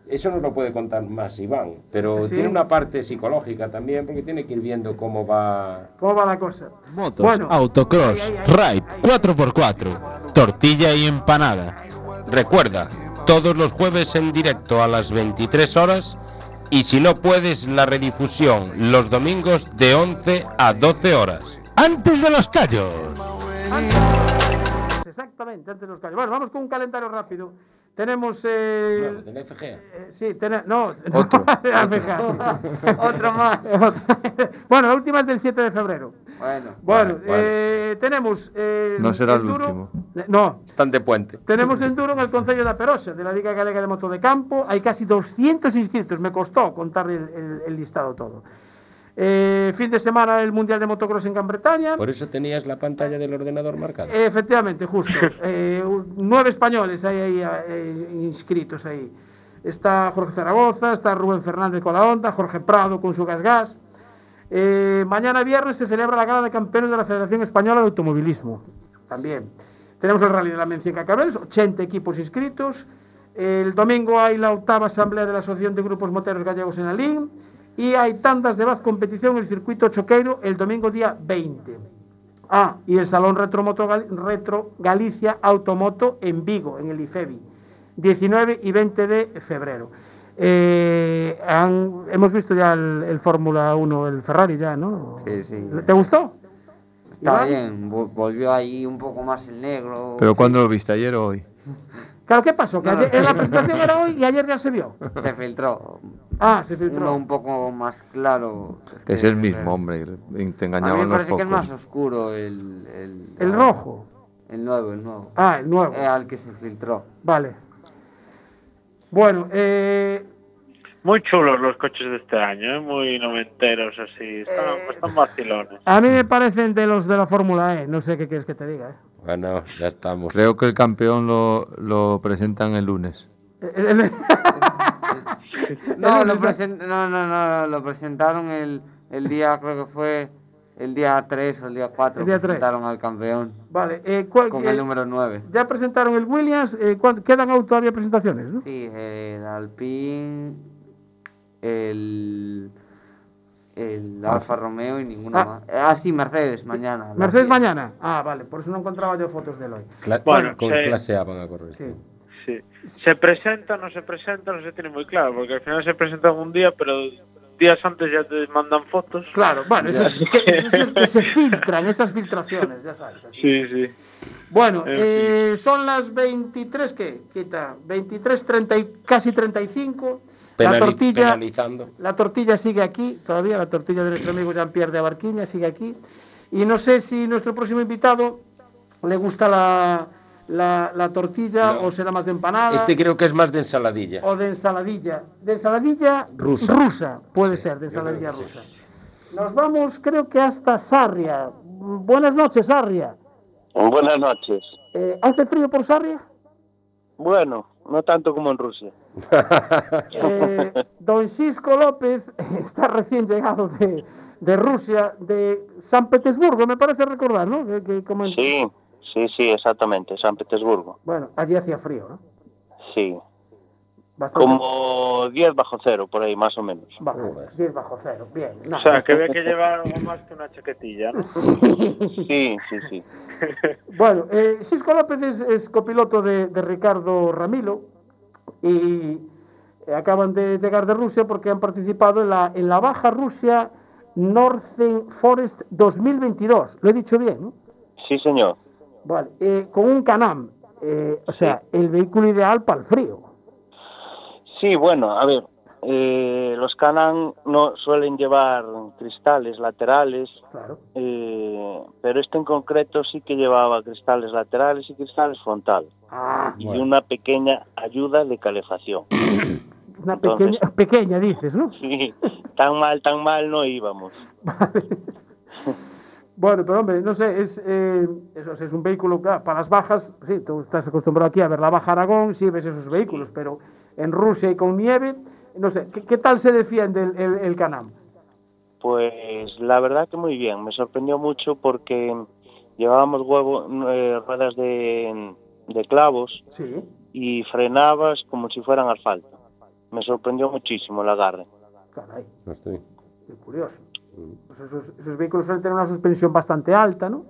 Eso nos lo puede contar más Iván, pero Sí. tiene una parte psicológica también, porque tiene que ir viendo cómo va. ¿Cómo va la cosa? Motos, Bueno. autocross, Ahí, ahí, ahí. ride 4x4, tortilla y empanada. Recuerda, todos los jueves en directo a las 23 horas y si no puedes, la redifusión los domingos de 11 a 12 horas. Antes de los callos. Exactamente, antes de los callos. Bueno, vamos con un calendario rápido. Tenemos eh, Bueno, de la FGA. eh, sí, tene- no, Otro. *laughs* sí. *laughs* Otro más. *laughs* bueno, la última es del 7 de febrero. Bueno. Bueno, vale. eh, tenemos eh, No será el enduro- último. No, Están de puente. tenemos enduro en el Concello de Perosa, de la Liga Galega de Moto de Campo. Hay casi 200 inscritos, me costó contar el, el- el listado todo. Eh, fin de semana el Mundial de Motocross en Gran Bretaña. Por eso tenías la pantalla del ordenador marcada. Efectivamente, justo. *laughs* Eh, nueve españoles hay ahí eh, inscritos ahí. Está Jorge Zaragoza, está Rubén Fernández con la Honda, Jorge Prado con su Gas Gas. Eh, mañana viernes se celebra la gala de campeones de la Federación Española de Automovilismo. También. Tenemos el Rally de la Mencía en Cacabelos, 80 equipos inscritos. El domingo hay la octava asamblea de la Asociación de Grupos Moteros Gallegos en Alín. Y hay tandas de Baz competición en el circuito Choqueiro el domingo día 20. Ah, y el Salón Retro, Moto Gal- Retro Galicia Automoto en Vigo, en el IFEBI, 19 y 20 de febrero. Eh, han- hemos visto ya el, el Fórmula 1, el Ferrari ya, ¿no? Sí, sí. ¿Te gustó? Está Iván? bien, vol- volvió ahí un poco más el negro. ¿Pero cuándo lo viste? ¿Ayer o hoy? Claro, ¿qué pasó? Que No, ayer- no. la presentación era hoy y ayer ya se vio. Se filtró. Ah, se filtró. Uno un poco más claro. Es el mismo, hombre. Te A mí engañaban me los parece que es más oscuro el... El, El rojo. El nuevo, el nuevo. Ah, el nuevo. Eh, al que se filtró. Vale. Bueno, eh, Muy chulos los coches de este año, ¿eh? muy noventeros así. Están, Eh, están vacilones. a mí me parecen de los de la Fórmula E. No sé qué quieres que te diga. ¿eh? Bueno, ya estamos. Creo que el campeón lo, lo presentan el lunes. *laughs* No, lo presen- no, no, no, lo presentaron el, el día, creo que fue el día 3 o el día 4. El día 3. presentaron al campeón Vale, eh, ¿cuál- con eh, el número 9. ya presentaron el Williams. eh, ¿cuán- quedan aún todavía presentaciones, ¿no? Sí, el Alpine, el, el Alfa Romeo y ninguna Ah. más. Ah, sí, Mercedes mañana. Mercedes 10. mañana. Ah, vale, por eso no encontraba yo fotos de él hoy. Cla- Bueno, con sí. clase A van a correr. Sí. Sí. Se presenta, no se presenta, no se tiene muy claro, porque al final se presentan un día, pero días antes ya te mandan fotos. Claro, bueno, eso es, que, eso es el que se *laughs* filtran, esas filtraciones, ya sabes. así. Sí, sí. Bueno, En eh, son las 23, ¿qué? Quita, 23, 30 y casi 35. La tortilla, penalizando. la tortilla sigue aquí, todavía la tortilla de nuestro amigo Jean-Pierre de Abarquiña sigue aquí. Y no sé si nuestro próximo invitado le gusta la, la, la tortilla No. o será más de empanada Este creo que es más de ensaladilla. o de ensaladilla. De ensaladilla Rusa. puede ser, de ensaladilla rusa. Nos vamos, creo que hasta Sarria. Buenas noches, Sarria. Buenas noches. Eh, ¿Hace frío por Sarria? Bueno, no tanto como en Rusia. *laughs* Eh, don Cisco López *laughs* está recién llegado de, de Rusia, de San Petersburgo, me parece recordar, ¿no? Que- que como en- Sí, sí, sí, exactamente, San Petersburgo. Bueno, allí hacía frío, ¿no? Sí, Bastante. como 10 bajo cero, por ahí, más o menos. Vale, 10 bajo cero, bien. no. O sea, que había que llevar algo más que una chaquetilla, ¿no? Sí, sí, sí. *laughs* Bueno, eh, Cisco López es, es copiloto de, de Ricardo Ramilo y eh, acaban de llegar de Rusia porque han participado en la, en la Baja Rusia Northern Forest 2022. Lo he dicho bien, ¿no? Sí, señor. Vale, eh, con un Canam, eh, o sea, el vehículo ideal para el frío. Sí, bueno, a ver, eh, los Canan no suelen llevar cristales laterales, Claro. eh, pero este en concreto sí que llevaba cristales laterales y cristales frontales. Ah, y una pequeña ayuda de calefacción. *coughs* una Entonces- pequeña, pequeña dices, ¿no? Sí, tan mal, tan mal no íbamos. Bueno, pero hombre, no sé, es, eh, eso, es un vehículo claro, para las bajas, sí, tú estás acostumbrado aquí a ver la Baja Aragón, sí ves esos vehículos, pero en Rusia y con nieve, no sé, ¿qué, qué tal se defiende el, el, el Canam? Pues la verdad que muy bien, me sorprendió mucho porque llevábamos huevo, eh, ruedas de, de clavos Sí. y frenabas como si fueran asfalto. Me sorprendió muchísimo el agarre. Caray, estoy. qué curioso. Pues esos, esos vehículos suelen tener una suspensión bastante alta, ¿no?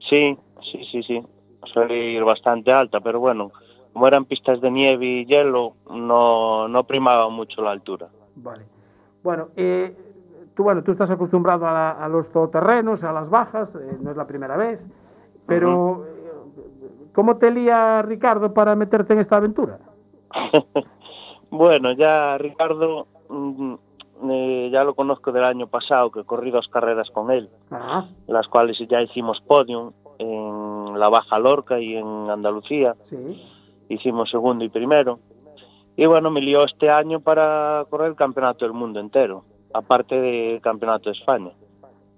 Sí, sí, sí, sí. Suele ir bastante alta, pero bueno, como eran pistas de nieve y hielo, no, no primaba mucho la altura. Vale. Bueno, eh, tú, bueno, tú estás acostumbrado a, la- a los todoterrenos, a las bajas, eh, no es la primera vez, pero eh, ¿cómo te lía Ricardo para meterte en esta aventura? *laughs* Bueno, ya Ricardo mm, eh, ya lo conozco del año pasado, que corrí dos carreras con él, las cuales ya hicimos podium en la Baja Lorca y en Andalucía. sí. Hicimos segundo y primero. Y bueno, me lió este año para correr el campeonato del mundo entero, aparte del campeonato de España.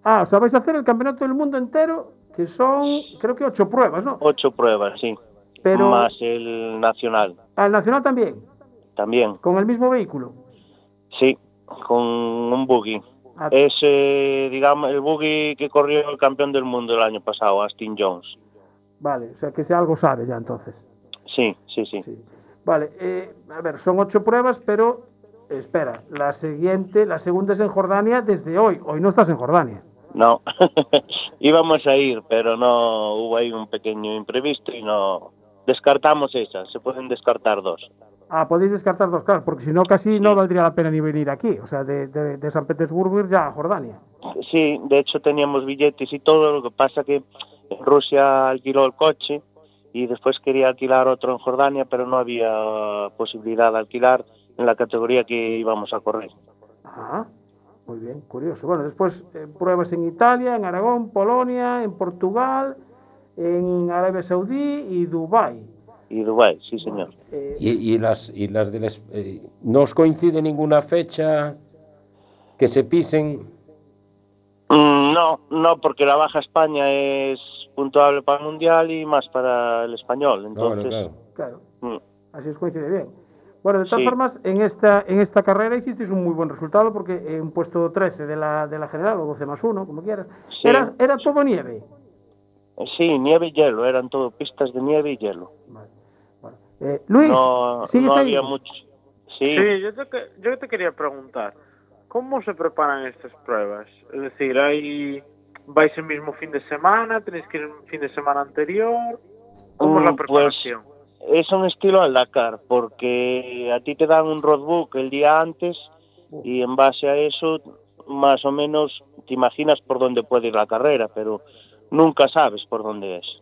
Ah, o sea, vais a hacer el campeonato del mundo entero, que son, creo que ocho pruebas, ¿no? Ocho pruebas, sí. Pero Más el nacional al nacional también, también. con el mismo vehículo. Sí, con un buggy. Ah, Es, eh, digamos, el buggy que corrió el campeón del mundo el año pasado, Austin Jones. Vale, o sea que si algo sabe ya entonces. Sí, sí, sí. Vale, eh, a ver, son ocho pruebas, pero espera, la siguiente, la segunda es en Jordania desde hoy. Hoy no estás en Jordania. No, *laughs* íbamos a ir, pero no hubo ahí un pequeño imprevisto y no descartamos esas. Se pueden descartar dos. Ah, podéis descartar dos, claro, porque si no casi no valdría la pena ni venir aquí, o sea, de, de- de San Petersburgo ir ya a Jordania. Sí, de hecho teníamos billetes y todo. Lo que pasa que en Rusia alquiló el coche y después quería alquilar otro en Jordania, pero no había posibilidad de alquilar en la categoría que íbamos a correr. Ah, muy bien, curioso. Bueno, después eh, pruebas en Italia, en Aragón, Polonia, en Portugal, en Arabia Saudí y Dubái. Y Dubái, sí, señor. Y, y las y las de las, eh, no os coincide ninguna fecha que se pisen. Mm, No, no, porque la Baja España es puntuable para el Mundial y más para el español. Entonces, claro. Claro, mm, así os coincide bien. Bueno, de todas Sí. formas, en esta, en esta carrera hicisteis un muy buen resultado porque en puesto 13 de la, de la general, o 12 más 1, como quieras, Sí. era, era todo nieve. sí, nieve y hielo, eran todo pistas de nieve y hielo. Eh, Luis, no, ¿sigues no ahí? había mucho. Sí, Sí, yo te, que- yo te quería preguntar, ¿cómo se preparan estas pruebas? Es decir, ¿hay, ¿vais el mismo fin de semana? ¿Tenéis que ir el fin de semana anterior? ¿Cómo es la Mm, pues, preparación? es un estilo al Dakar, porque a ti te dan un roadbook el día antes y en base a eso, más o menos te imaginas por dónde puede ir la carrera, pero nunca sabes por dónde es.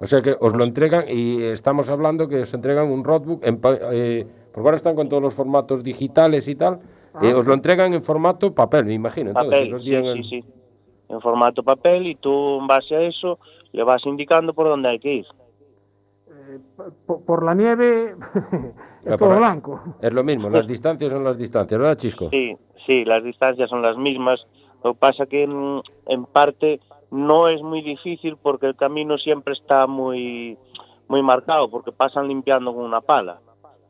O sea que os lo entregan y estamos hablando que os entregan un roadbook, en, pa- eh, porque ahora están con todos los formatos digitales y tal, eh, os lo entregan en formato papel, me imagino. Papel, sí, sí. En formato papel y tú en base a eso le vas indicando por dónde hay que ir. Por, por la nieve *laughs* es Ah, todo por- blanco. Es lo mismo, las *laughs* distancias son las distancias, ¿verdad, Chisco? Sí, sí, las distancias son las mismas. Lo que pasa que en, en parte no es muy difícil porque el camino siempre está muy, muy marcado porque pasan limpiando con una pala.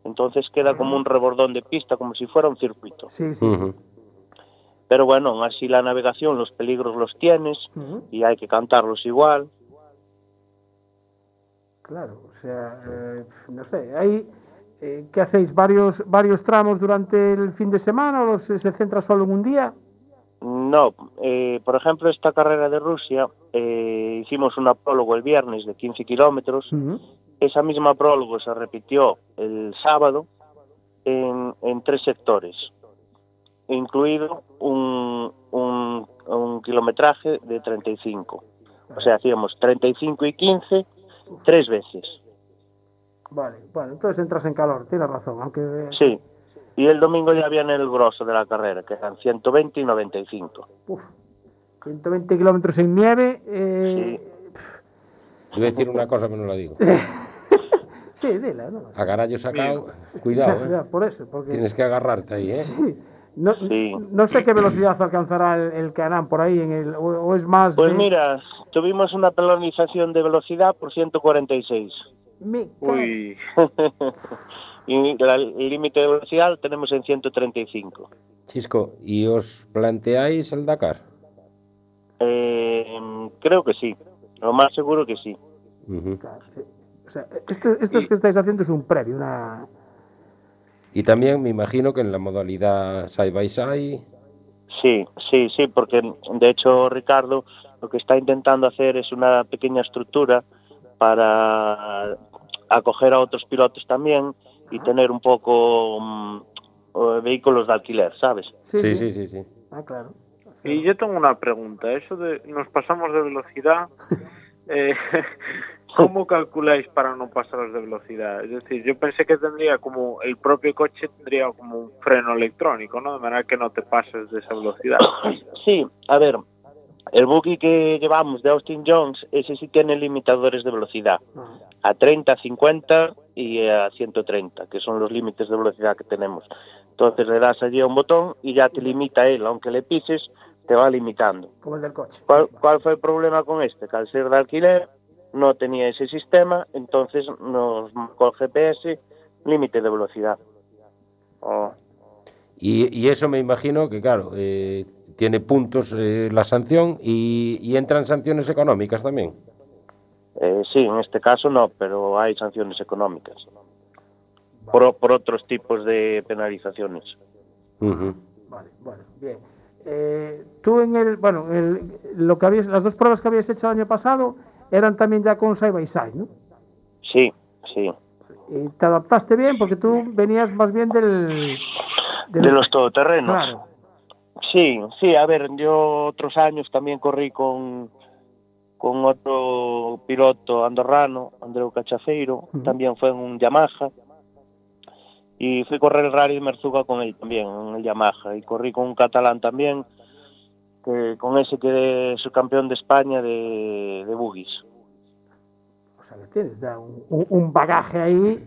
Entonces queda como un rebordón de pista, como si fuera un circuito. Sí, sí. Pero bueno, aún así la navegación, los peligros los tienes y hay que cantarlos igual. Claro, o sea, eh, no sé, hay, eh, ¿qué hacéis? ¿Varios, ¿Varios tramos durante el fin de semana o se, se centra solo en un día? No, eh, por ejemplo, esta carrera de Rusia, eh, hicimos una prólogo el viernes de 15 kilómetros. Esa misma prólogo se repitió el sábado en, en tres sectores, incluido un, un, un kilometraje de 35. O sea, hacíamos 35 y 15 tres veces. Vale, bueno, entonces entras en calor, tienes razón, aunque... Sí. Y el domingo ya viene el grosso de la carrera, que eran 120 y 95. Uf, 120 kilómetros en nieve. Eh, Iba a decir una cosa que no la digo. *laughs* sí, dile, ¿no? A garallo sacado, cuidado, *laughs* ¿eh? por eso, porque... Tienes que agarrarte ahí, ¿eh? Sí. No, no sé qué velocidad alcanzará el, el Canam por ahí, en el, o, o es más... Pues de- mira, tuvimos una penalización de velocidad por 146. Me Uy, *laughs* y la- el límite de velocidad lo tenemos en 135. Chisco, ¿y os planteáis el Dakar? Eh, creo que sí, lo más seguro que sí. Ujú. O sea, esto, esto es que estáis haciendo es un previo, una... Y también me imagino que en la modalidad side by side, Sí, sí, sí, porque de hecho Ricardo lo que está intentando hacer es una pequeña estructura para acoger a otros pilotos también y tener un poco eh, vehículos de alquiler, ¿sabes? Sí, sí, sí, sí. Ah, claro. y yo tengo una pregunta. Eso de nos pasamos de velocidad, *laughs* eh, ¿cómo calculáis para no pasaros de velocidad? Es decir, yo pensé que tendría como el propio coche tendría como un freno electrónico, ¿no? De manera que no te pases de esa velocidad. Sí, a ver, el buggy que llevamos de Austin Jones, ese sí tiene limitadores de velocidad, a 30, 50 y a 130, que son los límites de velocidad que tenemos. Entonces le das allí a un botón y ya te limita él, aunque le pises, te va limitando. Como el del coche. ¿Cuál, cuál fue el problema con este? Que al ser de alquiler no tenía ese sistema, entonces nos marcó el GPS límite de velocidad. Y, y eso me imagino que, claro, eh, tiene puntos eh, la sanción y, y entran sanciones económicas también. Eh, sí, en este caso no, pero hay sanciones económicas por, por otros tipos de penalizaciones. Vale, bueno, bien. Eh, tú en el, bueno, el- lo que habías, las dos pruebas que habías hecho el año pasado eran también ya con side by side, ¿no? Sí, sí. Y te adaptaste bien porque tú venías más bien del... De los todoterrenos. Claro. Sí, sí, a ver, yo otros años también corrí con, con otro piloto andorrano, Andreu Cachafeiro, también fue en un Yamaha. Y fui a correr el Rally Merzuga con él también, en el Yamaha. Y corrí con un catalán también, que con ese quedé subcampeón de España de, de buggies. O sea, que tienes ya un, un- bagaje ahí.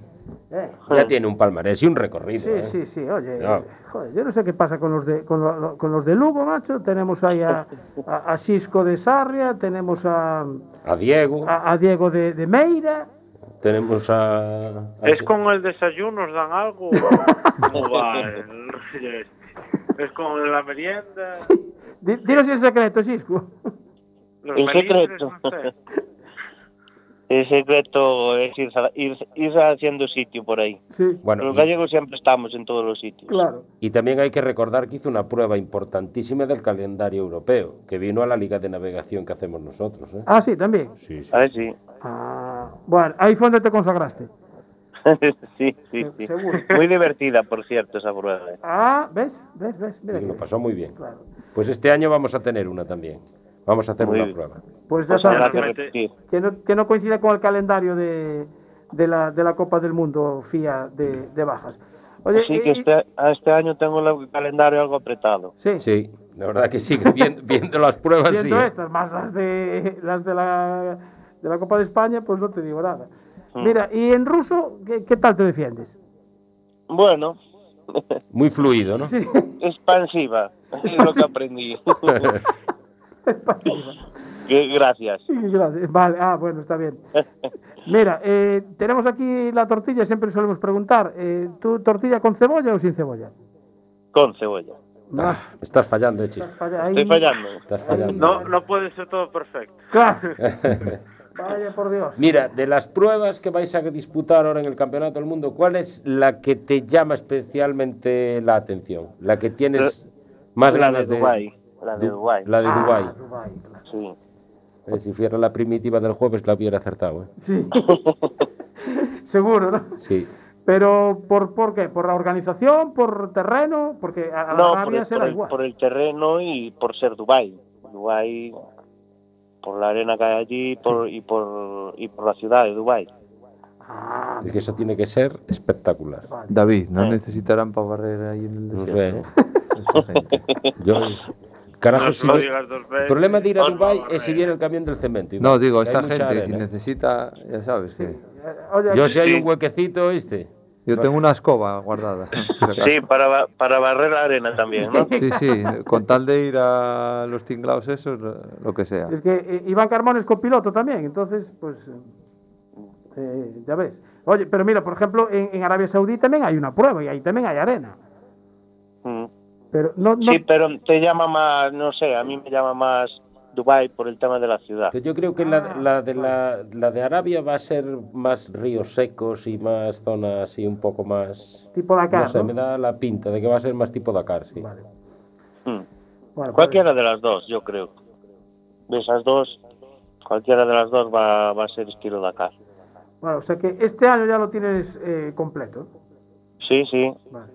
eh. Ya tiene un palmarés y un recorrido. Sí, ¿eh? sí, sí, oye, No. joder, yo no sé qué pasa con los de con, lo- con los de Lugo, macho. Tenemos ahí a, a, a Xisco de Sarria, tenemos a, A Diego, a, a Diego de, de Meira. tenemos a... a- ¿Es con el desayuno os dan algo? ¿Cómo va el? ¿Es con la merienda? Di- Dinos el secreto, secreto. No sé. El secreto es ir, ir, ir haciendo sitio por ahí. Sí. Bueno, Los y- gallegos siempre estamos en todos los sitios. Claro. Y también hay que recordar que hizo una prueba importantísima del calendario europeo, que vino a la liga de navegación que hacemos nosotros. ¿eh? Ah, sí, también. Sí, sí. A ver, sí. Ah, bueno, ahí fue donde te consagraste. *laughs* sí, sí, Se- sí. seguro. Muy divertida, por cierto, esa prueba. ¿eh? Ah, ¿ves? ¿Ves? ¿Ves? Mira Sí, lo pasó muy bien. Claro. Pues este año vamos a tener una también. Vamos a hacer Muy una bien. prueba. Pues ya Pues sabes que que, repetir. que no, que no coincida con el calendario de, de, la, de la Copa del Mundo FIA de, de bajas. Oye, Sí, que este, a este año tengo el calendario algo apretado. sí, Sí, la verdad que sí, viendo, *laughs* viendo las pruebas sí. viendo ¿eh? estas, más las de las de la, de la Copa de España, pues no te digo nada. Mm. Mira, y en ruso, ¿qué, qué tal te defiendes? Bueno, Muy fluido, ¿no? Sí, expansiva, es lo que aprendí. *laughs* Que- Gracias. Gracias. Vale, ah, bueno, está bien. Mira, eh, tenemos aquí la tortilla, siempre solemos preguntar, eh, ¿tú tortilla con cebolla o sin cebolla? Con cebolla. Ah, Me estás fallando, falla ahí. Estoy fallando. Estás fallando. No, no puede ser todo perfecto. Claro. *laughs* Vaya por Dios. Mira, de las pruebas que vais a disputar ahora en el Campeonato del Mundo, ¿cuál es la que te llama especialmente la atención? La que tienes más la ganas de... Dubái. La de Du- Dubái. La de Ah, Dubái. Dubái, claro. Sí. Eh, si fuera la primitiva del jueves, la hubiera acertado. ¿eh? Sí. *laughs* *laughs* Seguro, ¿no? Sí. Pero ¿por, ¿por qué? ¿Por la organización? ¿Por terreno? Porque a, a No, Arabia por el, será por, el, igual. por el terreno y por ser Dubái. Dubái, por la arena que hay allí por, y, por, y por la ciudad de Dubái. Ah, Es que eso tiene que ser espectacular. David, ¿no Eh. necesitarán para barrer ahí en el No desierto? sé. *laughs* Esta gente. Yo, carajo, No si digas veces. el problema de ir a Dubái es si viene el camión del cemento. No, digo, esta gente, si arena. necesita, ya sabes. que- eh, oye, Yo si hay Sí. un huequecito, ¿viste? Yo tengo una escoba guardada. Sí, para, para barrer la arena también, ¿no? Sí, sí, con tal de ir a los tinglados esos, lo- que sea. Es que eh, Iván Carmón es copiloto también, entonces, pues, eh, ya ves. Oye, pero mira, por ejemplo, en, en Arabia Saudí también hay una prueba y ahí también hay arena. Mm. Pero no, no, Sí, pero te llama más, no sé, a mí me llama más Dubái por el tema de la ciudad. Yo creo que la, la de la, la de Arabia va a ser más ríos secos y más zonas así un poco más... tipo Dakar, no sé, ¿no? me da la pinta de que va a ser más tipo Dakar, sí. Vale. Mm. Bueno, Cualquiera de las dos, yo creo. De esas dos, cualquiera de las dos va, va a ser estilo Dakar. pues, bueno, o sea que este año ya lo tienes eh, completo. Sí, sí. Vale.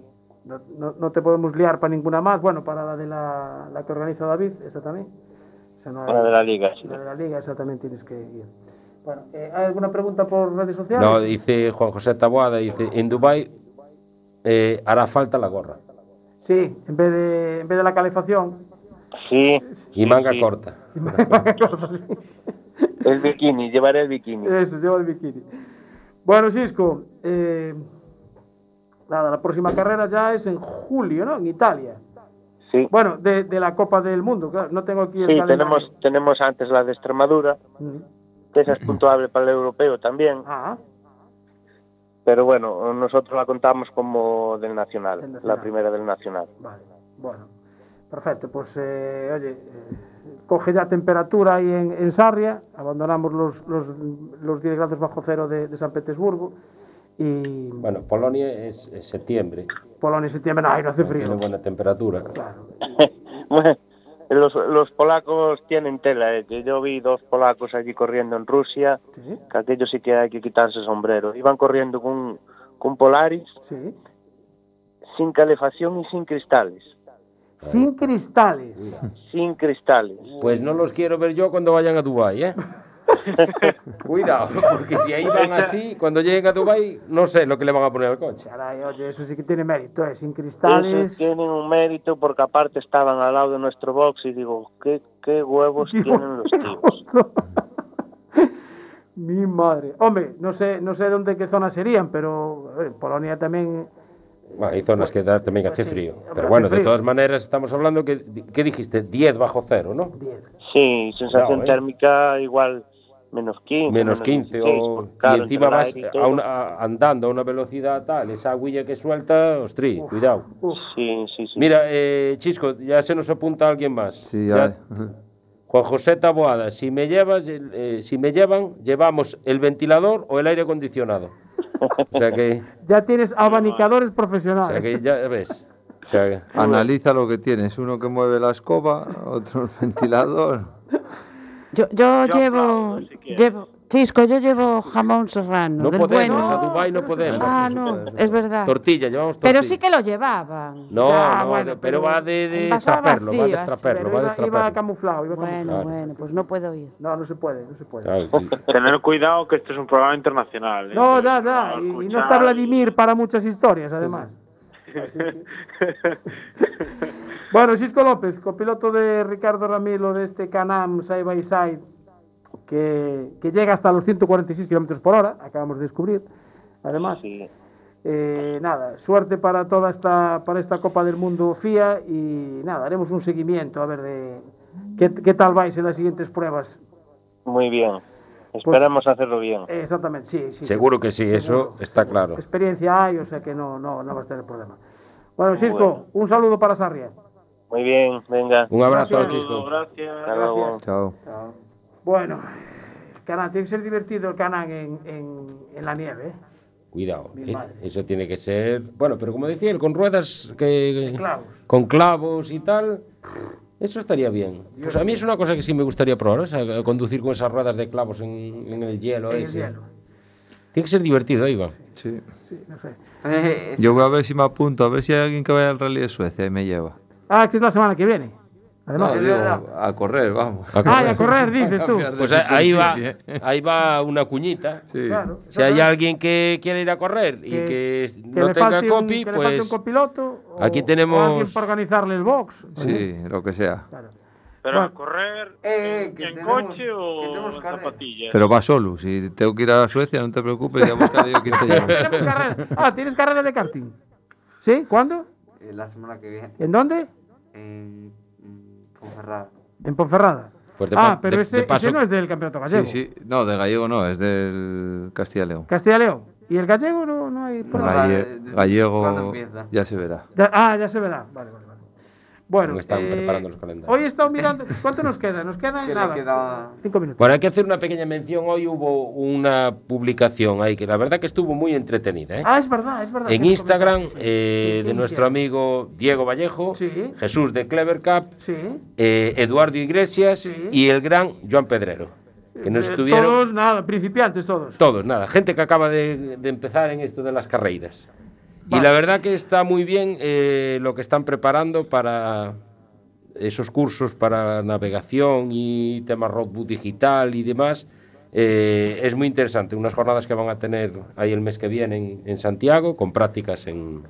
No, no- no te podemos liar para ninguna más. Bueno, para la de la, la que organiza David, esa también. No hay- La de la liga, sí. La de la liga, esa también tienes que ir. Bueno, eh, ¿hay alguna pregunta por redes sociales? No, dice Juan José Taboada, dice, en Dubái eh, hará falta la gorra Sí, en vez de, en vez de la calefacción. Sí. y manga corta. El bikini, llevaré el bikini. Eso, lleva el bikini. Bueno, Cisco, eh, nada, la próxima carrera ya es en julio, ¿no? En Italia. Sí. Bueno, de, de la Copa del Mundo, claro, no tengo aquí el Sí, tenemos, tenemos antes la de Extremadura, que esa es puntuable para el europeo también. Ah, Pero bueno, nosotros la contamos como del Nacional, Del Nacional. la primera del Nacional. vale, bueno. Perfecto, pues eh, oye, eh, coge ya temperatura ahí en, en Sarria, abandonamos los, los, los 10 grados bajo cero de, de San Petersburgo y Bueno, Polonia es, es septiembre, Polonia en septiembre, no, ahí no hace tiene frío. buena temperatura. Claro. *laughs* Bueno, los, los polacos tienen tela, eh, que yo vi dos polacos allí corriendo en Rusia, Sí, que aquellos sí que hay que quitarse el sombrero. Iban corriendo con, con Polaris, sí. sin calefacción y sin cristales. Sin cristales. Sin cristales. Pues no los quiero ver yo cuando vayan a Dubái, ¿eh? *laughs* *laughs* Cuidado, porque si ahí van así, cuando lleguen a Dubái, no sé lo que le van a poner al coche. Caray, oye, eso sí que tiene mérito, ¿eh? Sin cristales. tienen un mérito porque aparte estaban al lado de nuestro box y digo, ¿qué, qué huevos tienen los tíos? *laughs* Mi madre. Hombre, no sé, no sé dónde qué zona serían, pero eh, Polonia también. Bueno, hay zonas que da- también hace Pues sí, frío. hace Pero bueno, de todas maneras estamos hablando que, ¿qué dijiste? 10 bajo cero, ¿no? 10. Sí, sensación ¿eh? térmica igual menos 15. Menos 15 16, o, claro, y encima vas y a una- andando a una velocidad tal, esa agüilla que suelta, ostri, cuidado. Sí, sí, sí. Mira, eh, Chisco, ya se nos apunta alguien más. Sí, Ya-. Juan José Taboada, si me llevas, eh, si me llevan, llevamos el ventilador o el aire acondicionado. O sea que, *laughs* Ya tienes abanicadores o profesionales. sea que ya ves. O sea que- Analiza lo que tienes. Uno que mueve la escoba, otro el ventilador. Yo, yo, Yo llevo, aplaudo, si llevo, Chisco, yo llevo jamón serrano. No del podemos, bueno. a Dubái no podemos. Ah, no, es verdad. Tortilla, llevamos tortilla. Pero sí que lo llevaban. No, Ya, no, bueno, pero, pero va de, de extraperlo, va de Pero va de iba, iba camuflado, iba Bueno, camuflado. bueno, pues no puedo ir. No, no se puede, no se puede. Claro, *laughs* Tener cuidado que este es un programa internacional. ¿eh? No, ya, ya. Y, y no está Vladimir para muchas historias, además. Así que- *laughs* bueno, Xisco López, copiloto de Ricardo Ramilo de este Canam Side by Side, que, que llega hasta los 146 kilómetros por hora, acabamos de descubrir. Además, Sí. eh, nada, suerte para toda esta, para esta Copa del Mundo FIA y nada, haremos un seguimiento a ver de qué, qué tal vais en las siguientes pruebas. Muy bien. Esperemos hacerlo bien. Exactamente, sí, sí. Seguro que sí, Seguro. eso está claro. experiencia hay, o sea que no, no, no vas a tener problema. Bueno, Cisco, Bueno. un saludo para Sarria. Muy bien, venga. Un abrazo, Gracias. Chisco. Gracias. Hasta luego. Chao. Bueno, el canal, tiene que ser divertido el canal en, en, en la nieve, ¿eh? Cuidado, eh, eso tiene que ser. Bueno, pero como decía él, con ruedas que. Clavos. Con clavos y tal. Eso estaría bien. Pues a mí es una cosa que sí me gustaría probar, o sea, conducir con esas ruedas de clavos en, en el hielo. En el hielo. Tiene que ser divertido, Iván. Sí. Sí, no sé. Yo voy a ver si me apunto, a ver si hay alguien que vaya al rally de Suecia y me lleva. Ah, que es la semana que viene. No, Además. digo, a correr, vamos. A Ah, y a correr, dices tú. Pues ahí va, superficie. ahí va una cuñita. Sí. Claro, Si hay alguien que quiere ir a correr y Que- que, que no le tenga un- copy, que le falte pues un copiloto o- aquí o tenemos- alguien para organizarle el box. Sí, lo que sea. Claro. Pero Bueno. a correr Eh, en, que en tenemos- coche o en zapatillas. Pero va solo. Si tengo que ir a Suecia, no te preocupes, ya buscaré yo quién te lleve. Ah, ¿tienes carrera de karting? ¿Sí? ¿Cuándo? eh, la semana que viene ¿En dónde? En Ponferrada. En Ponferrada. Pues de ah, pero de- ese, de paso- ese no es del campeonato gallego. Sí, sí. No, de gallego no, es del Castilla y León. Castilla y León. ¿Y el gallego no, no hay problema? Galle- Galle- ¿cuándo gallego ya se verá. Ya- ah, ya se verá. Vale, vale, vale. Bueno, están eh, preparando los calendarios. Hoy he estado mirando. ¿Cuánto nos queda? Nos queda *laughs* nada. queda- Cinco minutos. Bueno, hay que hacer una pequeña mención. Hoy hubo una publicación ahí que la verdad que estuvo muy entretenida. ¿eh? Ah, es verdad, es verdad. en Instagram eh, ¿Quién- de nuestro amigo Diego Vallejo, Sí. Jesús de Clever Cup, Sí. eh, Eduardo Iglesias Sí. y el gran Joan Pedrero, que nos Eh, estuvieron Todos, nada, principiantes todos. todos, nada, gente que acaba de, de empezar en esto de las carreras. Y la verdad que está muy bien eh, lo que están preparando para esos cursos para navegación y temas roadbook digital y demás. Eh, es muy interesante, unas jornadas que van a tener ahí el mes que viene en, en Santiago, con prácticas en,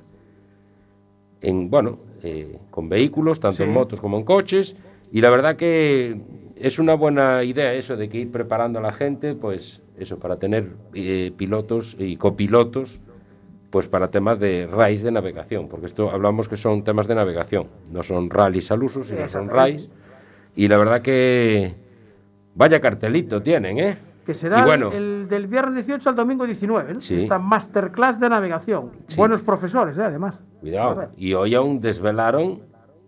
en bueno, eh, con vehículos, tanto Sí. en motos como en coches. Y la verdad que es una buena idea eso de que ir preparando a la gente, pues eso, para tener eh, pilotos y copilotos, pues para temas de RAIs de navegación, porque esto hablamos que son temas de navegación, no son rallies al uso, sino son. RAIs. Y la verdad que vaya cartelito tienen, ¿eh? Que será Y bueno, el del viernes 18 al domingo 19, ¿no? Sí. Esta masterclass de navegación. Sí. Buenos profesores, ¿eh? además. cuidado. Y hoy aún desvelaron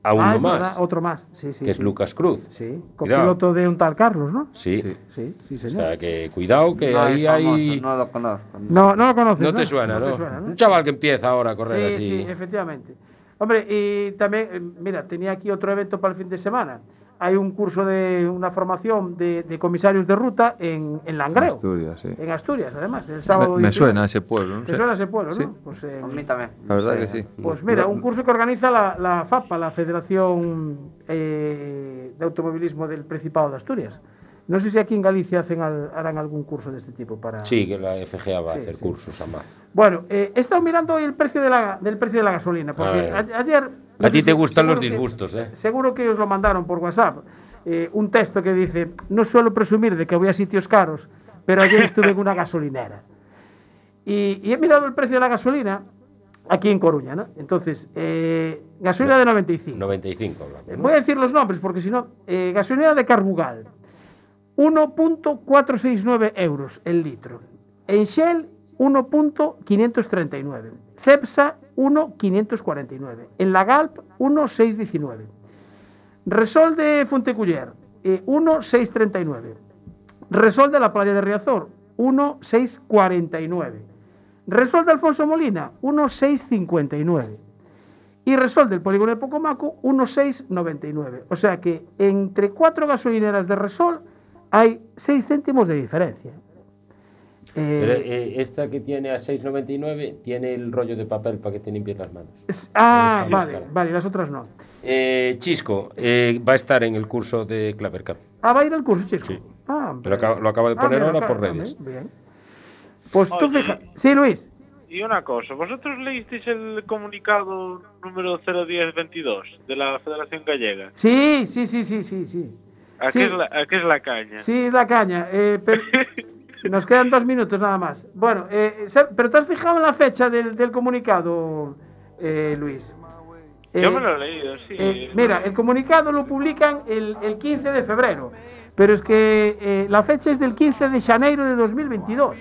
a uno Ah, más, verdad, otro más. Sí, sí. que es sí. Lucas Cruz. Sí, Cuidado. copiloto de un tal Carlos, ¿no? Sí. Sí, sí, O señor. sea que cuidado que No ahí hay... no lo conozco. No, no lo conoces. No te suena, ¿no? te suena, ¿no? Un chaval que empieza ahora a correr Sí, así. sí, efectivamente. Hombre, y también, eh, mira, tenía aquí otro evento para el fin de semana. Hay un curso de una formación de, de comisarios de ruta en, en Langreo. Asturias, sí. En Asturias, además, el sábado. Me, me 18. suena ese pueblo. no ¿Te sé. suena ese pueblo, no? Sí. Pues, en- A mí también. La verdad que sí. pues mira, un curso que organiza la, la FAPA, la Federación eh, de Automovilismo del Principado de Asturias. No sé si aquí en Galicia hacen al- harán algún curso de este tipo para. Sí, que la FGA va Sí, a hacer sí. cursos a más. Bueno, eh, he estado mirando hoy el precio de la, del precio de la gasolina, porque a- ayer... A ti te gustan los que- disgustos, ¿eh? Seguro que os lo mandaron por WhatsApp. eh, un texto que dice, no suelo presumir de que voy a sitios caros, pero ayer estuve en una *laughs* gasolinera. Y, y he mirado el precio de la gasolina aquí en Coruña, ¿no? Entonces, eh, gasolina de 95. 95 hablamos, ¿no? Voy a decir los nombres porque si no, eh, gasolinera de Carbugal, 1.469 euros el litro. En Shell, 1.539. Cepsa, 1.549. En la Galp, 1.619. Resol de Fonteculler, eh, 1.639. Resol de la playa de Riazor, 1.649. Resol de Alfonso Molina, 1.659. Y Resol del polígono de Pocomaco, 1,699. O sea que entre cuatro gasolineras de Resol hay 6 céntimos de diferencia. Eh, Pero, eh, esta que tiene a 6,99 tiene el rollo de papel para que te limpies las manos. es- ah, vale, cara. vale, las otras no. Eh, Chisco eh, va a estar en el curso de Clavercam. Ah, va a ir al curso, chico. Sí. Ah, Lo acaba, lo acaba de Ah, poner mira, ahora por redes. bien. Pues tú Oye. fija. Sí, Luis. Y una cosa, ¿vosotros leísteis el comunicado número 01022 de la Federación Gallega? Sí, sí, sí, sí, sí, sí. ¿A, Sí. qué, es la, a qué es la caña? Sí, es la caña. eh, pero- *laughs* nos quedan dos minutos nada más. Bueno, eh, sa- pero ¿te has fijado en la fecha del, del comunicado, eh, Luis? Yo Eh, me lo he leído, sí. eh, mira, el comunicado lo publican el, el 15 de febrero, pero es que eh, la fecha es del 15 de enero de 2022.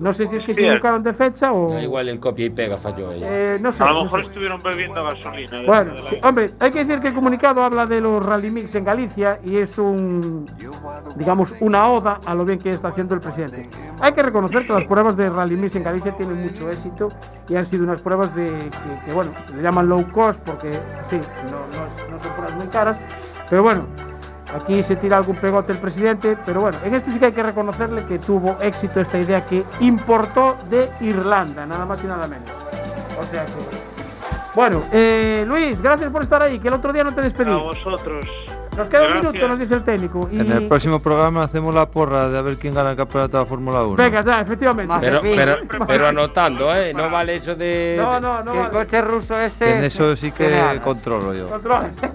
No sé si es que se equivocaron de fecha o... Da igual el copia y pega falló ahí. eh, no sé. a lo no mejor sé. estuvieron bebiendo gasolina. dentro Bueno, sí, hombre, hay que decir que el comunicado habla de los rally mix en Galicia y es un, digamos, una oda a lo bien que está haciendo el presidente. Hay que reconocer que las pruebas de rally mix en Galicia tienen mucho éxito y han sido unas pruebas de que, que, bueno, le llaman low cost porque sí, no, no no son pruebas muy caras, pero bueno. Aquí se tira algún pegote el presidente, pero bueno, en esto sí que hay que reconocerle que tuvo éxito esta idea que importó de Irlanda, nada más y nada menos. O sea que, bueno, eh, Luis, gracias por estar ahí, que el otro día no te despedí. A vosotros. Nos queda un Gracias. minuto, nos dice el técnico. Y... En el próximo programa hacemos la porra de a ver quién gana el campeonato de la Fórmula 1. Venga, ya, efectivamente. Pero, pero, pero anotando, ¿eh? No vale eso de. No, no, no. Que el coche ruso ese. En eso sí que controlo yo. Controles. *laughs*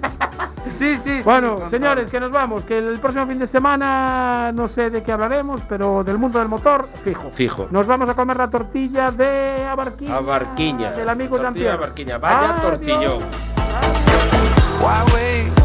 Sí, sí. sí, Bueno, control. señores, que nos vamos. Que el próximo fin de semana no sé de qué hablaremos, pero del mundo del motor, fijo. Fijo. Nos vamos a comer la tortilla de Abarquiña. A Barquiña. Del amigo Tortilla Jean-Pierre. de Barquiña. Vaya Adiós. tortillón. Why wait